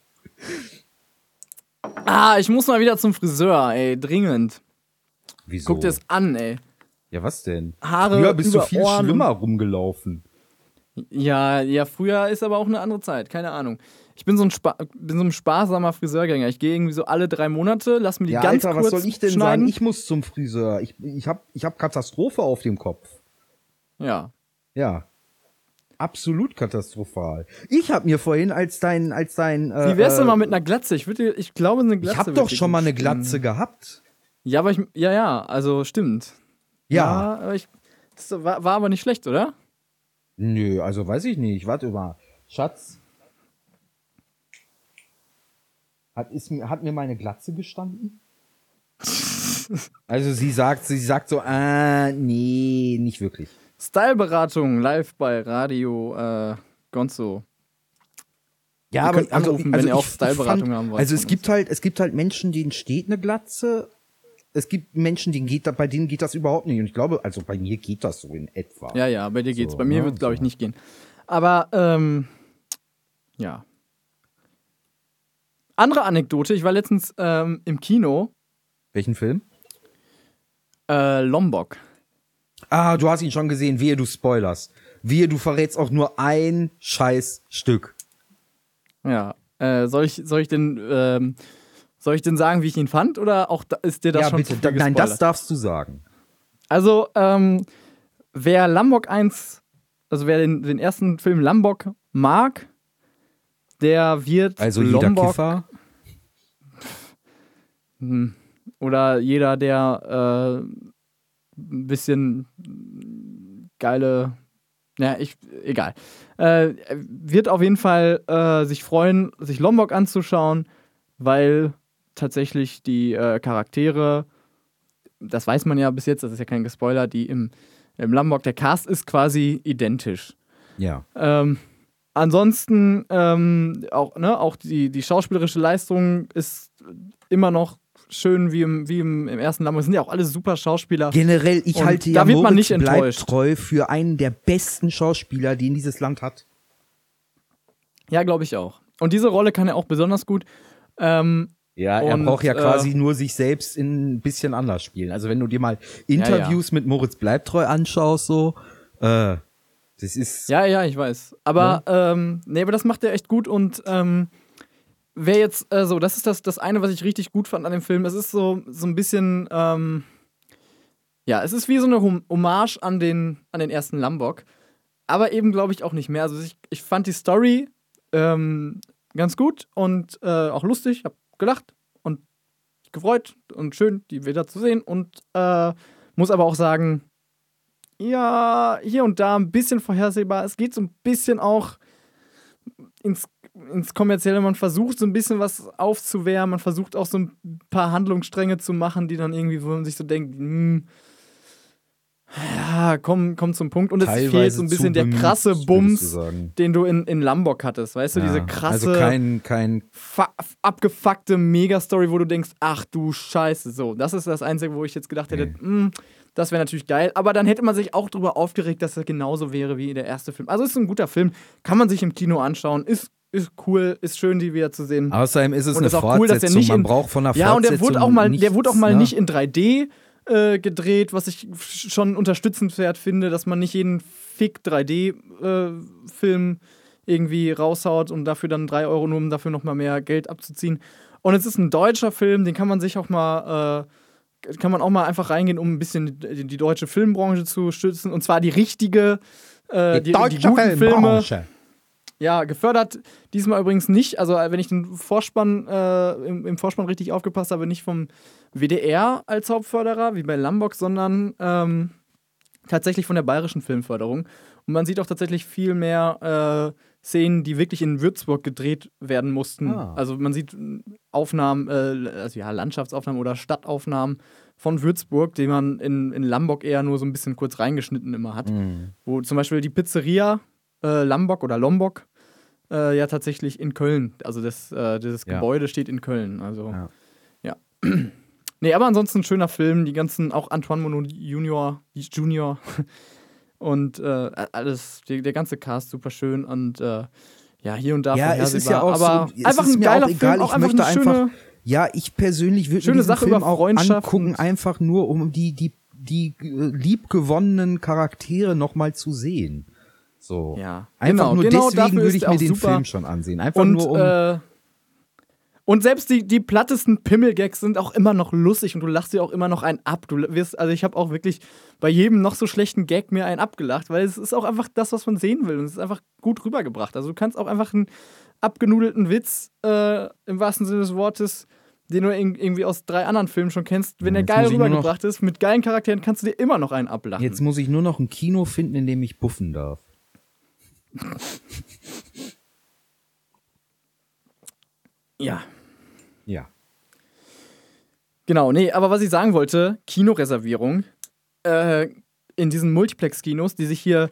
Ah, ich muss mal wieder zum Friseur, ey. Dringend.
Wieso?
Guck dir das an, ey.
Ja, was denn?
Haare
Früher bist du viel
Ohren
schlimmer rumgelaufen.
Ja, ja, früher ist aber auch eine andere Zeit, keine Ahnung. Ich bin so ein, Spa bin so ein sparsamer Friseurgänger. Ich gehe irgendwie so alle drei Monate, lass mir die
Ja,
ganz
Alter,
kurz
was soll ich denn
schneiden.
sagen? Ich muss zum Friseur. Ich, ich hab, ich hab Katastrophe auf dem Kopf.
ja.
Ja. Absolut katastrophal. Ich hab mir vorhin als dein, als dein. Äh,
Wie wär's denn
äh,
mal mit einer Glatze? Ich würde, ich glaube, eine Glatze.
Ich hab
wird
doch schon mal eine. Glatze gehabt.
Ja, aber ich, ja, ja, also stimmt.
Ja.
aber ich, das war, war aber nicht schlecht, oder?
Nö, also weiß ich nicht. Warte mal. Schatz. Hat, ist, mir- hat mir meine Glatze gestanden? Also sie sagt, sie sagt so, äh, nee, nicht wirklich.
Styleberatung live bei Radio äh, Gonzo.
Ja,
Ihr könnt anrufen, wenn ihr auch Styleberatung haben wollt
Also es gibt halt, es gibt halt Menschen, denen steht eine Glatze. Es gibt Menschen, denen geht, da- bei denen geht das überhaupt nicht. Und ich glaube, also bei mir geht das so in etwa.
Ja, ja, bei dir geht's.
So,
bei mir
ne,
wird es, glaube ich, nicht gehen. Aber, ähm, ja. Andere Anekdote, ich war letztens ähm, im Kino,
Welchen Film?
äh, Lombok.
Ah, du hast ihn schon gesehen. Wehe, du spoilerst. Wehe, du verrätst auch nur ein scheiß Stück.
Ja. Äh, soll, ich, soll, ich denn, ähm, soll ich denn sagen, wie ich ihn fand? Oder auch da, ist dir das
ja,
schon
bitte.
viel
Nein, das darfst du sagen.
Also, ähm, wer Lambok 1, also wer den, den ersten Film Lambok mag, der wird
Also jeder
Lombok
Kiffer.
Hm. oder jeder, der äh, ein bisschen geile, ja, ich, egal, äh, wird auf jeden Fall äh, sich freuen, sich Lombok anzuschauen, weil tatsächlich die äh, Charaktere, das weiß man ja bis jetzt, das ist ja kein Gespoiler, die im, im Lombok, der Cast ist quasi identisch.
Ja.
Ähm, ansonsten ähm, auch, ne, auch die, die schauspielerische Leistung ist immer noch schön wie im, wie im, im ersten Lambo. Es sind ja auch alle super Schauspieler.
Generell, ich
Und
halte
da
ja
wird man
Moritz
nicht enttäuscht.
treu für einen der besten Schauspieler, den dieses Land hat.
Ja, glaube ich auch. Und diese Rolle kann er auch besonders gut. Ähm,
Ja, er
Und,
braucht ja
äh,
quasi nur sich selbst in ein bisschen anders spielen. Also wenn du dir mal Interviews mit Moritz Bleibtreu anschaust, so, äh, das ist.
ja, ja, ich weiß. Aber, ähm, nee, aber das macht er echt gut und ähm, wer jetzt äh, so, das ist das, das eine, was ich richtig gut fand an dem Film. Es ist so, so ein bisschen, ähm, ja, es ist wie so eine Hom Hommage an den, an den ersten Lambok. Aber eben, glaube ich, auch nicht mehr. Also ich, ich fand die Story ähm, ganz gut und äh, auch lustig. Hab gelacht und gefreut und schön, die wieder zu sehen. Und äh, muss aber auch sagen, ja, hier und da ein bisschen vorhersehbar. Es geht so ein bisschen auch ins, ins Kommerzielle. Man versucht so ein bisschen was aufzuwehren. Man versucht auch so ein paar Handlungsstränge zu machen, die dann irgendwie, wo man sich so denkt, hm, ja, komm, komm zum Punkt. Und es fehlt so ein bisschen der
bemüht,
krasse
du
Bums, den du in, in Lambok hattest. Weißt du,
Ja,
diese krasse,
Also kein, kein,
abgefuckte Megastory, wo du denkst, ach du Scheiße, so. Das ist das Einzige, wo ich jetzt gedacht hätte, hm, das wäre natürlich geil. Aber dann hätte man sich auch drüber aufgeregt, dass er genauso wäre wie der erste Film. Also ist ein guter Film, kann man sich im Kino anschauen, ist, ist cool, ist schön, die wieder zu sehen.
außerdem ist es
Und
eine
ist auch cool, dass er
Fortsetzung.
nicht
Man
in-
braucht von einer
Ja, und der
Fortsetzung
wurde auch mal, der
nichts,
wurde auch mal
ne?
nicht in 3D äh, gedreht, was ich schon unterstützenswert finde, dass man nicht jeden Fick 3D-Film äh, irgendwie raushaut und dafür dann 3 Euro nur, um dafür nochmal mehr Geld abzuziehen. Und es ist ein deutscher Film, den kann man sich auch mal, äh, kann man auch mal einfach reingehen, um ein bisschen die, die deutsche Filmbranche zu stützen. Und zwar die richtige, äh, die, die, guten Filme. Ja, gefördert diesmal übrigens nicht. Also, äh, wenn ich den Vorspann, äh, im, im Vorspann richtig aufgepasst habe, nicht vom WDR als Hauptförderer, wie bei Lambok, sondern ähm, tatsächlich von der Bayerischen Filmförderung. Und man sieht auch tatsächlich viel mehr äh, Szenen, die wirklich in Würzburg gedreht werden mussten.
Ah.
Also, man sieht äh, Aufnahmen, äh, also ja, Landschaftsaufnahmen oder Stadtaufnahmen von Würzburg, die man in, in Lambok eher nur so ein bisschen kurz reingeschnitten immer hat.
Mhm.
Wo zum Beispiel die Pizzeria äh, Lambok oder Lombok äh, ja tatsächlich in Köln, also das, äh, dieses
Ja.
Gebäude steht in Köln. Also
Ja.
ja. (clears throat) nee, aber ansonsten ein schöner Film, die ganzen, auch Antoine Monod Junior, Junior (laughs) und äh, alles, die, der ganze Cast super schön und äh, ja, hier und da
Ja, es ist ja auch
aber
so,
einfach
ist
ein geiler
auch egal,
Film, auch
ich
einfach
möchte
eine schöne,
Ja, ich persönlich würde mir
Schöne
diesen Film
über
auch angucken, einfach nur um die die die äh, liebgewonnenen Charaktere noch mal zu sehen. So.
Ja,
Einfach
genau,
nur
genau
deswegen würde ich mir den
super.
Film schon ansehen. Einfach
und,
nur um
äh, und selbst die, die plattesten Pimmelgags sind auch immer noch lustig und du lachst dir auch immer noch einen ab. Du wirst, also ich habe auch wirklich bei jedem noch so schlechten Gag mir einen abgelacht, weil es ist auch einfach das, was man sehen will und es ist einfach gut rübergebracht. Also du kannst auch einfach einen abgenudelten Witz äh, im wahrsten Sinne des Wortes, den du in, irgendwie aus drei anderen Filmen schon kennst, wenn
Ja,
er
jetzt
geil rübergebracht ist, mit geilen Charakteren, kannst du dir immer noch einen ablachen.
jetzt muss ich nur noch ein Kino finden, in dem ich buffen darf. (laughs)
ja.
Ja.
Genau, nee, aber was ich sagen wollte, Kinoreservierung äh, in diesen Multiplex-Kinos, die sich hier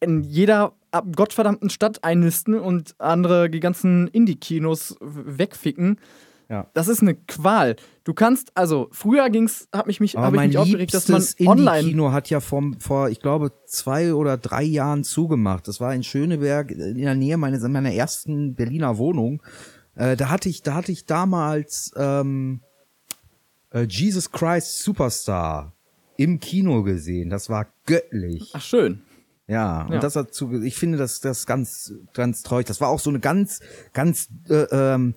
in jeder gottverdammten Stadt einnisten und andere die ganzen Indie-Kinos wegficken.
Ja.
Das ist eine Qual. Du kannst, also früher ging's, hab mich mich,
Aber
hab ich mich aufgeregt, dass man online.
Indie-Kino hat ja vor, vor, ich glaube, zwei oder drei Jahren zugemacht. Das war in Schöneberg, in der Nähe meines, meiner ersten Berliner Wohnung. Äh, da hatte ich, da hatte ich damals ähm, äh, Jesus Christ Superstar im Kino gesehen. Das war göttlich.
Ach schön.
Ja, und
Ja.
das hat zu, ich finde das, das ganz, ganz traurig. Das war auch so eine ganz, ganz, äh, ähm,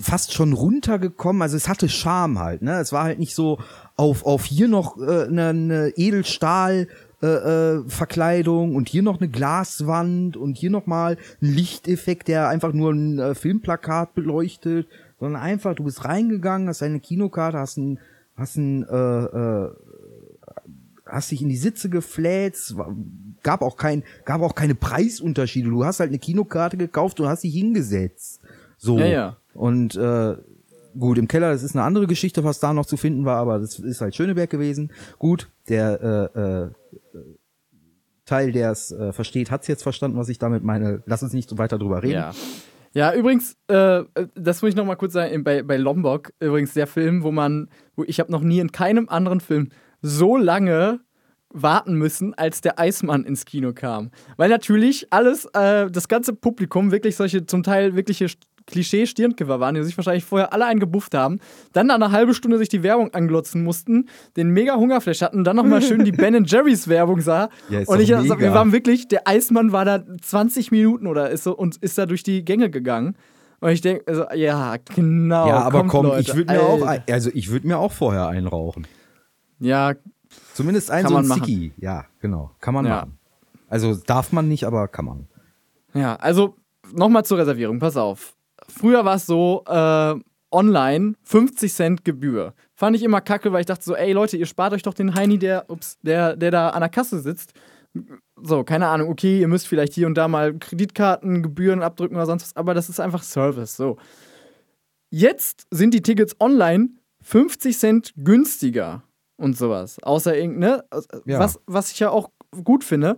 fast schon runtergekommen. Also es hatte Charme halt, ne? Es war halt nicht so auf, auf hier noch äh, eine, eine Edelstahl, äh, äh, Verkleidung und hier noch eine Glaswand und hier noch mal ein Lichteffekt, der einfach nur ein äh, Filmplakat beleuchtet, sondern einfach, du bist reingegangen, hast deine Kinokarte, hast ein, hast ein, äh, äh, hast dich in die Sitze gefläzt, gab auch kein, gab auch keine Preisunterschiede. Du hast halt eine Kinokarte gekauft und hast dich hingesetzt. So.
Ja, ja.
Und äh, gut, im Keller, das ist eine andere Geschichte, was da noch zu finden war, aber das ist halt Schöneberg gewesen. Gut, der äh, äh, Teil, der es äh, versteht, hat es jetzt verstanden, was ich damit meine. Lass uns nicht weiter drüber reden.
Ja. Ja, übrigens, äh, das muss ich noch mal kurz sagen, bei, bei Lombok, übrigens der Film, wo man, wo ich habe noch nie in keinem anderen Film so lange warten müssen, als der Eismann ins Kino kam. Weil natürlich alles, äh, das ganze Publikum wirklich solche zum Teil wirkliche Klischee-Stirnkiffer waren, die sich wahrscheinlich vorher alle eingebufft haben, dann nach einer halben Stunde sich die Werbung anglotzen mussten, den mega Hungerflash hatten, dann nochmal schön die (laughs) Ben Jerry's Werbung sah.
Ja,
und ich, also, wir waren wirklich, der Eismann war da 20 Minuten oder ist so und ist da durch die Gänge gegangen. Und ich denke, also, ja, genau.
Ja, aber komm,
Leute,
ich würde mir auch, also ich würde mir auch vorher einrauchen.
Ja,
Zumindest ein
Kann
so ein
man machen.
Zicki. Ja, genau. Kann man
Ja.
machen. Also darf man nicht, aber kann man.
Ja, also nochmal zur Reservierung, pass auf. Früher war es so, äh, online 50 Cent Gebühr. Fand ich immer kacke, weil ich dachte so, ey Leute, ihr spart euch doch den Heini, der, ups, der, der da an der Kasse sitzt. So, keine Ahnung, okay, ihr müsst vielleicht hier und da mal Kreditkartengebühren abdrücken oder sonst was, aber das ist einfach Service. So. Jetzt sind die Tickets online 50 Cent günstiger und sowas. Außer irgendeine,
Ja.
was, was ich ja auch gut finde.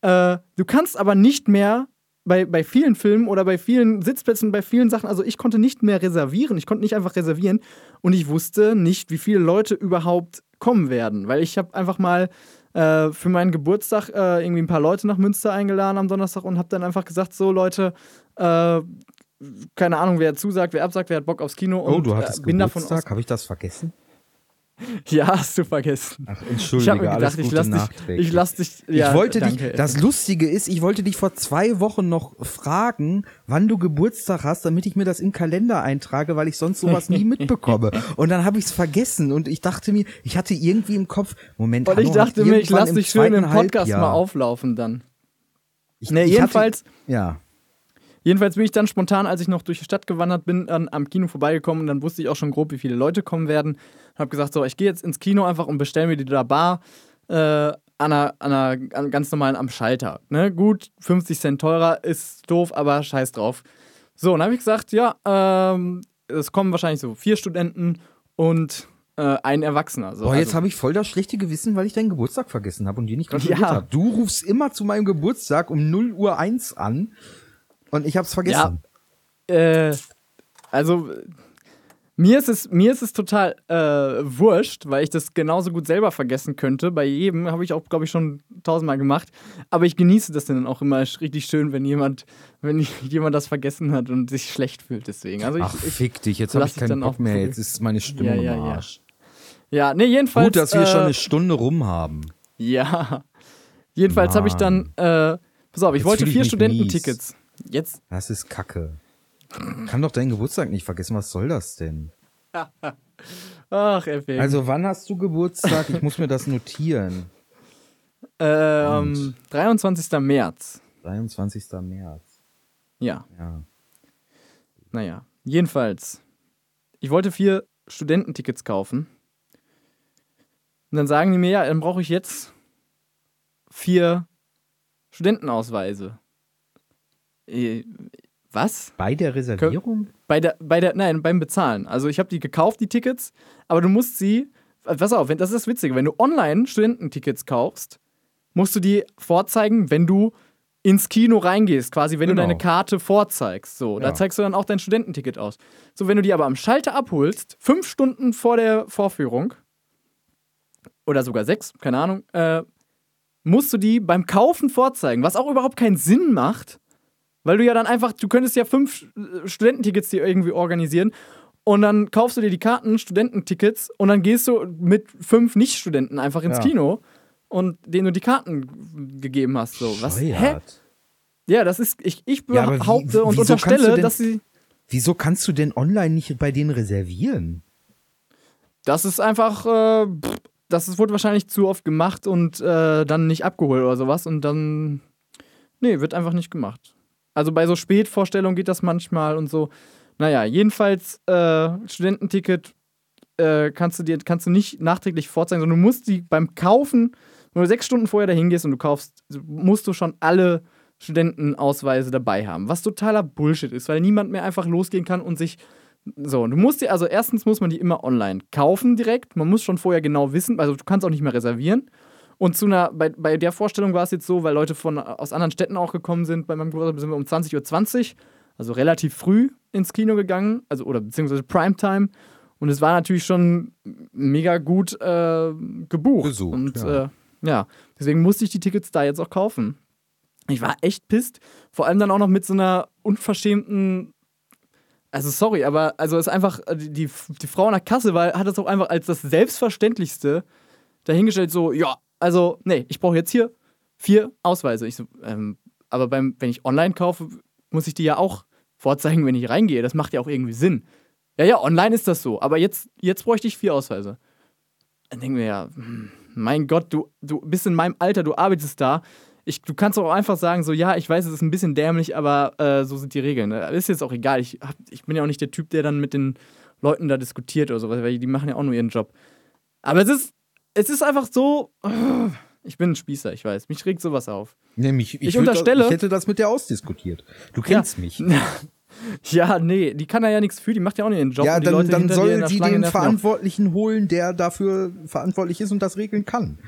Äh, du kannst aber nicht mehr bei, bei vielen Filmen oder bei vielen Sitzplätzen, bei vielen Sachen, also ich konnte nicht mehr reservieren. Ich konnte nicht einfach reservieren und ich wusste nicht, wie viele Leute überhaupt kommen werden, weil ich habe einfach mal äh, für meinen Geburtstag äh, irgendwie ein paar Leute nach Münster eingeladen am Donnerstag und habe dann einfach gesagt, so Leute, äh, keine Ahnung, wer zusagt, wer absagt, wer hat Bock aufs Kino und
oh, du hattest
äh, bin
Geburtstag. Habe ich das vergessen? (laughs)
Ja, hast du vergessen.
Ach,
Ich
entschuldige,
habe mir
alles
gedacht, ich lass dich, ich lass dich, ja,
ich wollte
danke.
dich, das Lustige ist, ich wollte dich vor zwei Wochen noch fragen, wann du Geburtstag hast, damit ich mir das im Kalender eintrage, weil ich sonst sowas nie (laughs) mitbekomme. Und dann habe ich es vergessen und ich dachte mir, ich hatte irgendwie im Kopf, Moment,
Und ich
Hanno
dachte mir, ich lass dich schön im Podcast
Halbjahr-
mal auflaufen dann.
Ich,
Nee,
ich
jedenfalls-
Hatte, ja.
Jedenfalls bin ich dann spontan, als ich noch durch die Stadt gewandert bin, dann am Kino vorbeigekommen und dann wusste ich auch schon grob, wie viele Leute kommen werden. Hab gesagt, so, ich gehe jetzt ins Kino einfach und bestelle mir die da Bar äh, an, einer, an einer an ganz normalen am Schalter. Ne? Gut, 50 Cent teurer, ist doof, aber scheiß drauf. So, und dann habe ich gesagt, ja, ähm, es kommen wahrscheinlich so vier Studenten und äh, ein Erwachsener. So,
Boah, jetzt
also-
habe ich voll das schlechte Gewissen, weil ich deinen Geburtstag vergessen habe und dir nicht (laughs) gratuliert
Ja.
habe. Du rufst immer zu meinem Geburtstag um 0 Uhr 1 an und ich habe es vergessen.
Äh, also mir ist es mir ist es total äh, wurscht, weil ich das genauso gut selber vergessen könnte. Bei jedem habe ich auch, glaube ich, schon tausendmal gemacht. Aber ich genieße das dann auch immer richtig schön, wenn jemand, wenn (laughs) jemand das vergessen hat und sich schlecht fühlt. Deswegen. Also ich,
Ach, fick dich, jetzt habe ich keinen Bock mehr. Jetzt ist meine Stimmung
Ja, ja,
im
ja.
Arsch.
ja, nee, jedenfalls.
Gut, dass wir
äh,
schon eine Stunde rum haben.
Ja. Jedenfalls habe ich dann. Äh, pass auf, ich
Jetzt
wollte
ich
vier Studententickets. Jetzt.
Das ist Kacke. Kann doch deinen Geburtstag nicht vergessen. Was soll das denn? (laughs)
Ach, Effing.
Also, wann hast du Geburtstag? Ich muss mir das notieren.
ähm, 23. März.
23. März.
Ja.
Ja.
Naja, jedenfalls. Ich wollte vier Studententickets kaufen. Und dann sagen die mir, ja, dann brauche ich jetzt vier Studentenausweise. Äh, was?
Bei der Reservierung?
Bei der, bei der, nein, beim Bezahlen. Also ich habe die gekauft, die Tickets, aber du musst sie, pass auf, wenn, das ist das Witzige, wenn du online Studententickets kaufst, musst du die vorzeigen, wenn du ins Kino reingehst, quasi, wenn
Genau.
du deine Karte vorzeigst. So, da
Ja.
zeigst du dann auch dein Studententicket aus. So, wenn du die aber am Schalter abholst, fünf Stunden vor der Vorführung, oder sogar sechs, keine Ahnung, äh, musst du die beim Kaufen vorzeigen, was auch überhaupt keinen Sinn macht, weil du ja dann einfach, du könntest ja fünf äh, Studententickets dir irgendwie organisieren und dann kaufst du dir die Karten, Studententickets und dann gehst du mit fünf Nicht-Studenten einfach ins
Ja.
Kino und denen du die Karten gegeben hast. So, was? Hä? Ja, das ist, ich, ich
Ja, aber wie-
behaupte und unterstelle,
denn-
dass sie.
Wieso kannst du denn online nicht bei denen reservieren?
Das ist einfach, äh, das wurde wahrscheinlich zu oft gemacht und äh, dann nicht abgeholt oder sowas und dann, nee, wird einfach nicht gemacht. Also bei so Spätvorstellungen geht das manchmal und so. Naja, jedenfalls, äh, Studententicket äh, kannst du dir kannst du nicht nachträglich vorzeigen, sondern du musst die beim Kaufen, wenn du sechs Stunden vorher dahin gehst und du kaufst, musst du schon alle Studentenausweise dabei haben. Was totaler Bullshit ist, weil niemand mehr einfach losgehen kann und sich so, du musst dir, also erstens muss man die immer online kaufen direkt. Man muss schon vorher genau wissen, also du kannst auch nicht mehr reservieren. Und zu einer, bei, bei der Vorstellung war es jetzt so, weil Leute von, aus anderen Städten auch gekommen sind, bei meinem Bruder sind wir um 20.20 Uhr, also relativ früh ins Kino gegangen, also oder beziehungsweise Primetime. Und es war natürlich schon mega gut äh, gebucht.
Besucht,
und
ja.
Äh, ja, deswegen musste ich die Tickets da jetzt auch kaufen. Ich war echt pisst. Vor allem dann auch noch mit so einer unverschämten also sorry, aber also ist einfach, äh, die, die, die Frau an der Kasse war, hat das auch einfach als das Selbstverständlichste dahingestellt, so, ja, also, nee, ich brauche jetzt hier vier Ausweise. Ich so, ähm, aber beim, wenn ich online kaufe, muss ich die ja auch vorzeigen, wenn ich reingehe. Das macht ja auch irgendwie Sinn. Ja, ja, online ist das so, aber jetzt, jetzt bräuchte ich vier Ausweise. Dann denken wir ja, hm, mein Gott, du, du bist in meinem Alter, du arbeitest da. Ich, du kannst auch einfach sagen, so, ja, ich weiß, es ist ein bisschen dämlich, aber äh, so sind die Regeln. Ne? Ist jetzt auch egal. Ich, hab, ich bin ja auch nicht der Typ, der dann mit den Leuten da diskutiert oder sowas, weil die machen ja auch nur ihren Job. Aber es ist, es ist einfach so. (sighs) Ich bin ein Spießer, ich weiß. Mich regt sowas auf.
Nämlich, ich,
Ich unterstelle-
ich hätte das mit der ausdiskutiert. Du kennst mich. (laughs)
Ja, nee, die kann da ja nichts für, die macht ja auch nicht ihren Job.
Ja, dann,
Leute
dann
dir
soll sie den. Verantwortlichen holen, der dafür verantwortlich ist und das regeln kann.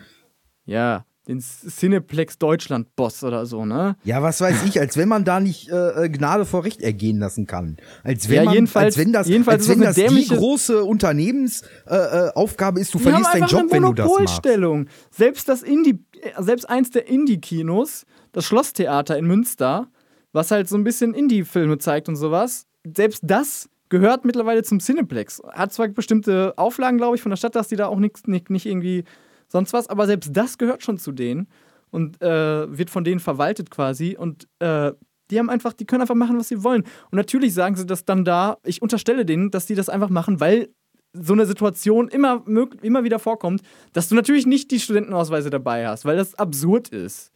Ja, den Cineplex Deutschland Boss oder so, ne?
Ja, was weiß ich, als wenn man da nicht äh, Gnade vor Recht ergehen lassen kann. Als wenn
Ja,
man,
jedenfalls-
als wenn das, als
das
wenn
eine
das die große Unternehmensaufgabe äh, Aufgabe ist, du
Die
verlierst deinen Job,
eine
wenn du das machst.
Monopolstellung. Selbst das Indie, äh, selbst eins der Indie-Kinos, das Schlosstheater in Münster, was halt so ein bisschen Indie-Filme zeigt und sowas, selbst das gehört mittlerweile zum Cineplex. Hat zwar bestimmte Auflagen, glaube ich, von der Stadt, dass die da auch nix, nicht, nicht irgendwie sonst was, aber selbst das gehört schon zu denen und äh, wird von denen verwaltet quasi und äh, die haben einfach, die können einfach machen, was sie wollen. Und natürlich sagen sie das dann da, ich unterstelle denen, dass die das einfach machen, weil so eine Situation immer, immer wieder vorkommt, dass du natürlich nicht die Studentenausweise dabei hast, weil das absurd ist.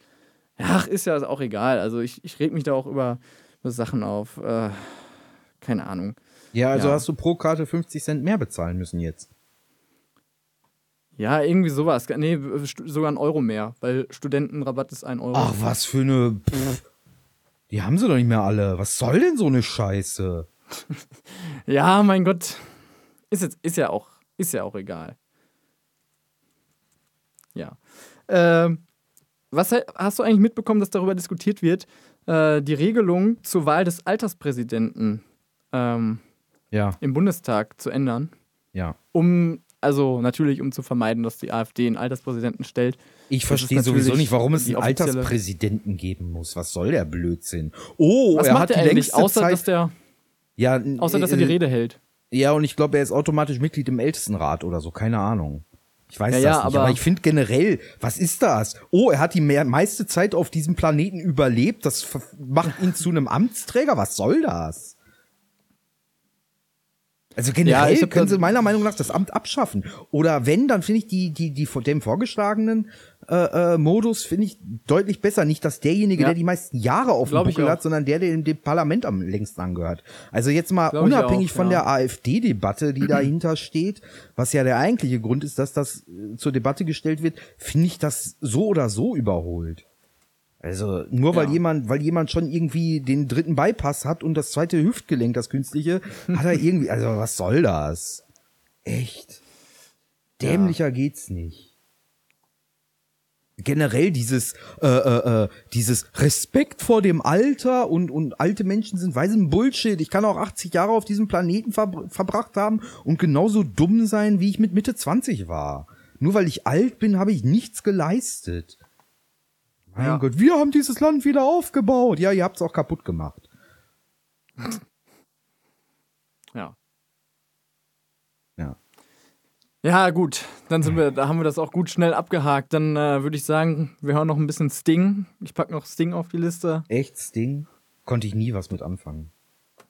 Ach, ist ja auch egal. Also ich, ich reg mich da auch über, über Sachen auf. Äh, keine Ahnung.
Ja, also
Ja.
hast du pro Karte 50 Cent mehr bezahlen müssen jetzt.
Ja, irgendwie sowas. Nee, sogar ein Euro mehr, weil Studentenrabatt ist ein Euro.
Ach, was für eine. Pff, die haben sie doch nicht mehr alle. Was soll denn so eine Scheiße? (laughs)
Ja, mein Gott. Ist, jetzt, ist, ja, auch, ist ja auch egal. Ja. Ähm, was hast du eigentlich mitbekommen, dass darüber diskutiert wird, äh, die Regelung zur Wahl des Alterspräsidenten ähm,
Ja,
im Bundestag zu ändern?
ja.
Um, also natürlich, um zu vermeiden, dass die AfD einen Alterspräsidenten stellt.
Ich verstehe sowieso nicht, warum es einen Alterspräsidenten geben muss. Was soll der Blödsinn? Oh,
Was
er
macht
hat
er
die längste
außer,
Zeit.
dass, der,
ja,
außer dass er die
äh,
Rede hält?
Ja, und ich glaube, er ist automatisch Mitglied im Ältestenrat oder so. Keine Ahnung. Ich weiß
Ja,
das
ja,
nicht. Aber,
aber-
ich finde generell, was ist das? Oh, er hat die mehr, meiste Zeit auf diesem Planeten überlebt. Das macht ihn zu einem Amtsträger. Was soll das? Also
Ja,
generell
hab
können sie meiner Meinung nach das Amt abschaffen. Oder wenn, dann finde ich die, die, die von dem vorgeschlagenen äh, äh, Modus finde ich deutlich besser. Nicht, dass derjenige,
Ja.
der die meisten Jahre auf dem Buckel hat, sondern der, der dem, dem Parlament am längsten angehört. Also jetzt mal
Glaub
unabhängig
auch,
von
ja.
der AfD-Debatte, die (clears throat) dahinter steht, was ja der eigentliche Grund ist, dass das äh, zur Debatte gestellt wird, finde ich das so oder so überholt. Also nur weil
Ja.
jemand, weil jemand schon irgendwie den dritten Bypass hat und das zweite Hüftgelenk, das künstliche, hat er irgendwie, also was soll das? Echt? Dämlicher geht's nicht. Generell dieses, äh, äh, äh, dieses Respekt vor dem Alter und, und alte Menschen sind weisen Bullshit. Ich kann auch 80 Jahre auf diesem Planeten verbr verbracht haben und genauso dumm sein, wie ich mit Mitte 20 war. Nur weil ich alt bin, habe ich nichts geleistet. Mein
Ja.
Gott, wir haben dieses Land wieder aufgebaut. Ja, ihr habt's auch kaputt gemacht.
Ja.
Ja.
Ja, gut. Dann sind wir, da haben wir das auch gut schnell abgehakt. Dann äh, würde ich sagen, wir hören noch ein bisschen Sting. Ich packe noch Sting auf die Liste.
Echt Sting? Konnte ich nie was mit anfangen.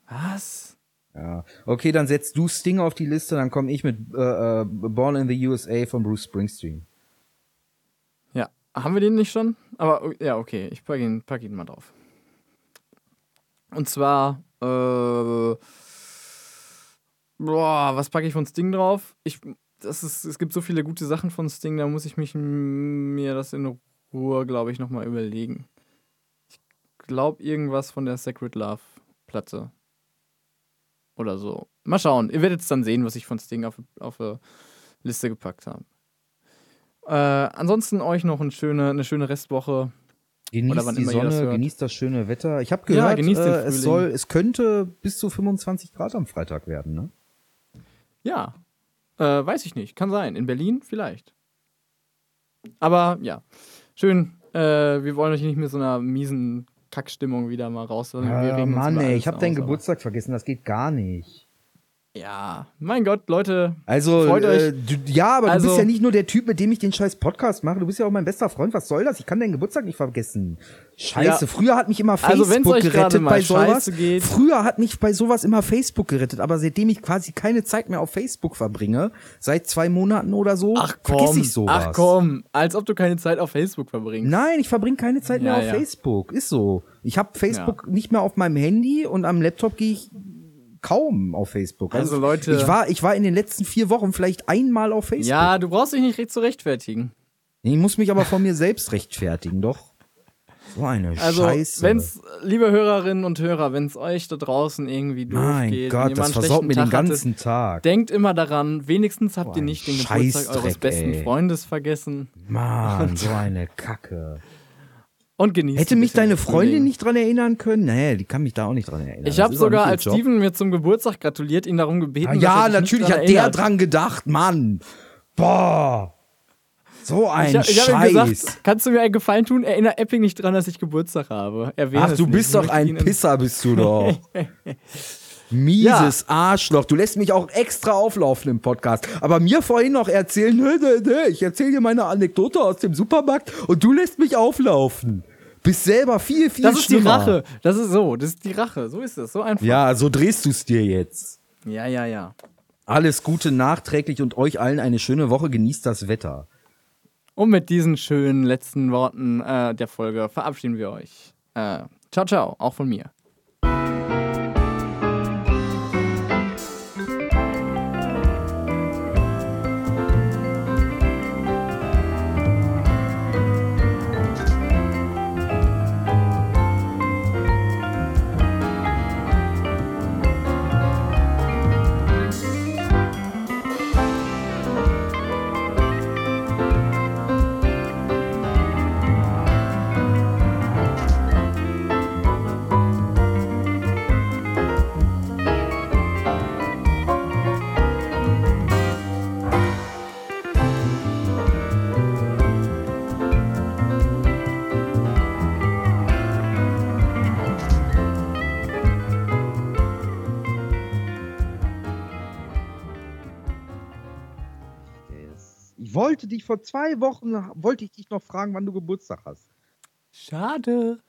Was?
Ja. Okay, dann setzt du Sting auf die Liste, dann komme ich mit äh, äh, Born in the USA von Bruce Springsteen.
Ja. Haben wir den nicht schon? Aber oh, ja, okay. Ich packe ihn, pack ihn mal drauf. Und zwar, äh, boah, was packe ich von Sting drauf? Ich, das ist, es gibt so viele gute Sachen von Sting, da muss ich mich mir das in Ruhe, glaube ich, nochmal überlegen. Ich glaube irgendwas von der Sacred Love Platte. Oder so. Mal schauen. Ihr werdet es dann sehen, was ich von Sting auf, auf eine Liste gepackt habe. Äh, ansonsten euch noch eine schöne, eine schöne Restwoche.
Genießt die
das
Sonne,
hört.
genießt das schöne Wetter. Ich habe
Ja,
gehört,
den
äh, es soll, es könnte bis zu 25 Grad am Freitag werden, ne?
Ja, äh, weiß ich nicht. Kann sein. In Berlin vielleicht. Aber ja, schön. Äh, wir wollen euch nicht mit so einer miesen Kackstimmung wieder mal raus. wir
Mann, ey, ich habe deinen Geburtstag vergessen, das geht gar nicht.
Ja, mein Gott, Leute.
Also,
Freut
äh,
euch.
du, ja, aber
Also-
du bist ja nicht nur der Typ, mit dem ich den scheiß Podcast mache. Du bist ja auch mein bester Freund. Was soll das? Ich kann deinen Geburtstag nicht vergessen. Scheiße,
Ja.
früher hat mich immer
Also,
Facebook
gerade
gerettet bei sowas.
geht-
Früher hat mich bei sowas immer Facebook gerettet, aber seitdem ich quasi keine Zeit mehr auf Facebook verbringe, seit zwei Monaten oder so,
Ach komm,
ich sowas.
ach komm, als ob du keine Zeit auf Facebook verbringst.
Nein, ich verbringe keine Zeit mehr
Ja,
auf
ja.
Facebook. Ist so. Ich habe Facebook nicht mehr auf meinem Handy und am Laptop gehe ich kaum auf Facebook.
Also, Leute-
ich war, ich war in den letzten vier Wochen vielleicht einmal auf Facebook.
Ja, du brauchst dich nicht recht zu rechtfertigen.
Ich muss mich aber von mir selbst rechtfertigen, doch. So eine
Also,
Scheiße.
wenn's, liebe Hörerinnen und Hörer, wenn es euch da draußen irgendwie doof
mein Gott,
ihr
das versaut mir den
Tag hattet,
ganzen Tag.
Denkt immer daran, wenigstens habt ihr
ein
nicht den Geburtstag eures besten
ey.
Freundes vergessen
Mann, so eine Kacke.
Und genießt
Hätte mich deine Freundin
Frühling.
nicht dran erinnern können? Nee, die kann mich da auch nicht dran erinnern.
Ich habe sogar, als
Job.
Steven mir zum Geburtstag gratuliert, ihn darum gebeten,
Ah,
dass
ja,
er sich
natürlich
nicht
hat
dran
der
erinnert.
dran gedacht, Mann. Boah. So ein
Ich, ich
Scheiß.
gesagt, kannst du mir einen Gefallen tun? Erinnere Epping nicht dran, dass ich Geburtstag habe. Erwähne
Ach, du
nicht.
bist doch ein Pisser, bist du doch. (laughs) Mieses Arschloch. Du lässt mich auch extra auflaufen im Podcast. Aber mir vorhin noch erzählen, nö, nö, nö, ich erzähle dir meine Anekdote aus dem Supermarkt und du lässt mich auflaufen. Bist selber viel, viel
Das ist die
schlimmer.
Rache. Das ist so. Das ist die Rache. So ist es. So einfach.
Ja, so drehst du es dir jetzt.
ja, ja. ja.
Alles Gute nachträglich und euch allen eine schöne Woche. Genießt das Wetter.
Und mit diesen schönen letzten Worten äh, der Folge verabschieden wir euch. Äh, ciao, ciao. Auch von mir.
Wollte dich vor zwei Wochen, wollte ich dich noch fragen, wann du Geburtstag hast.
Schade.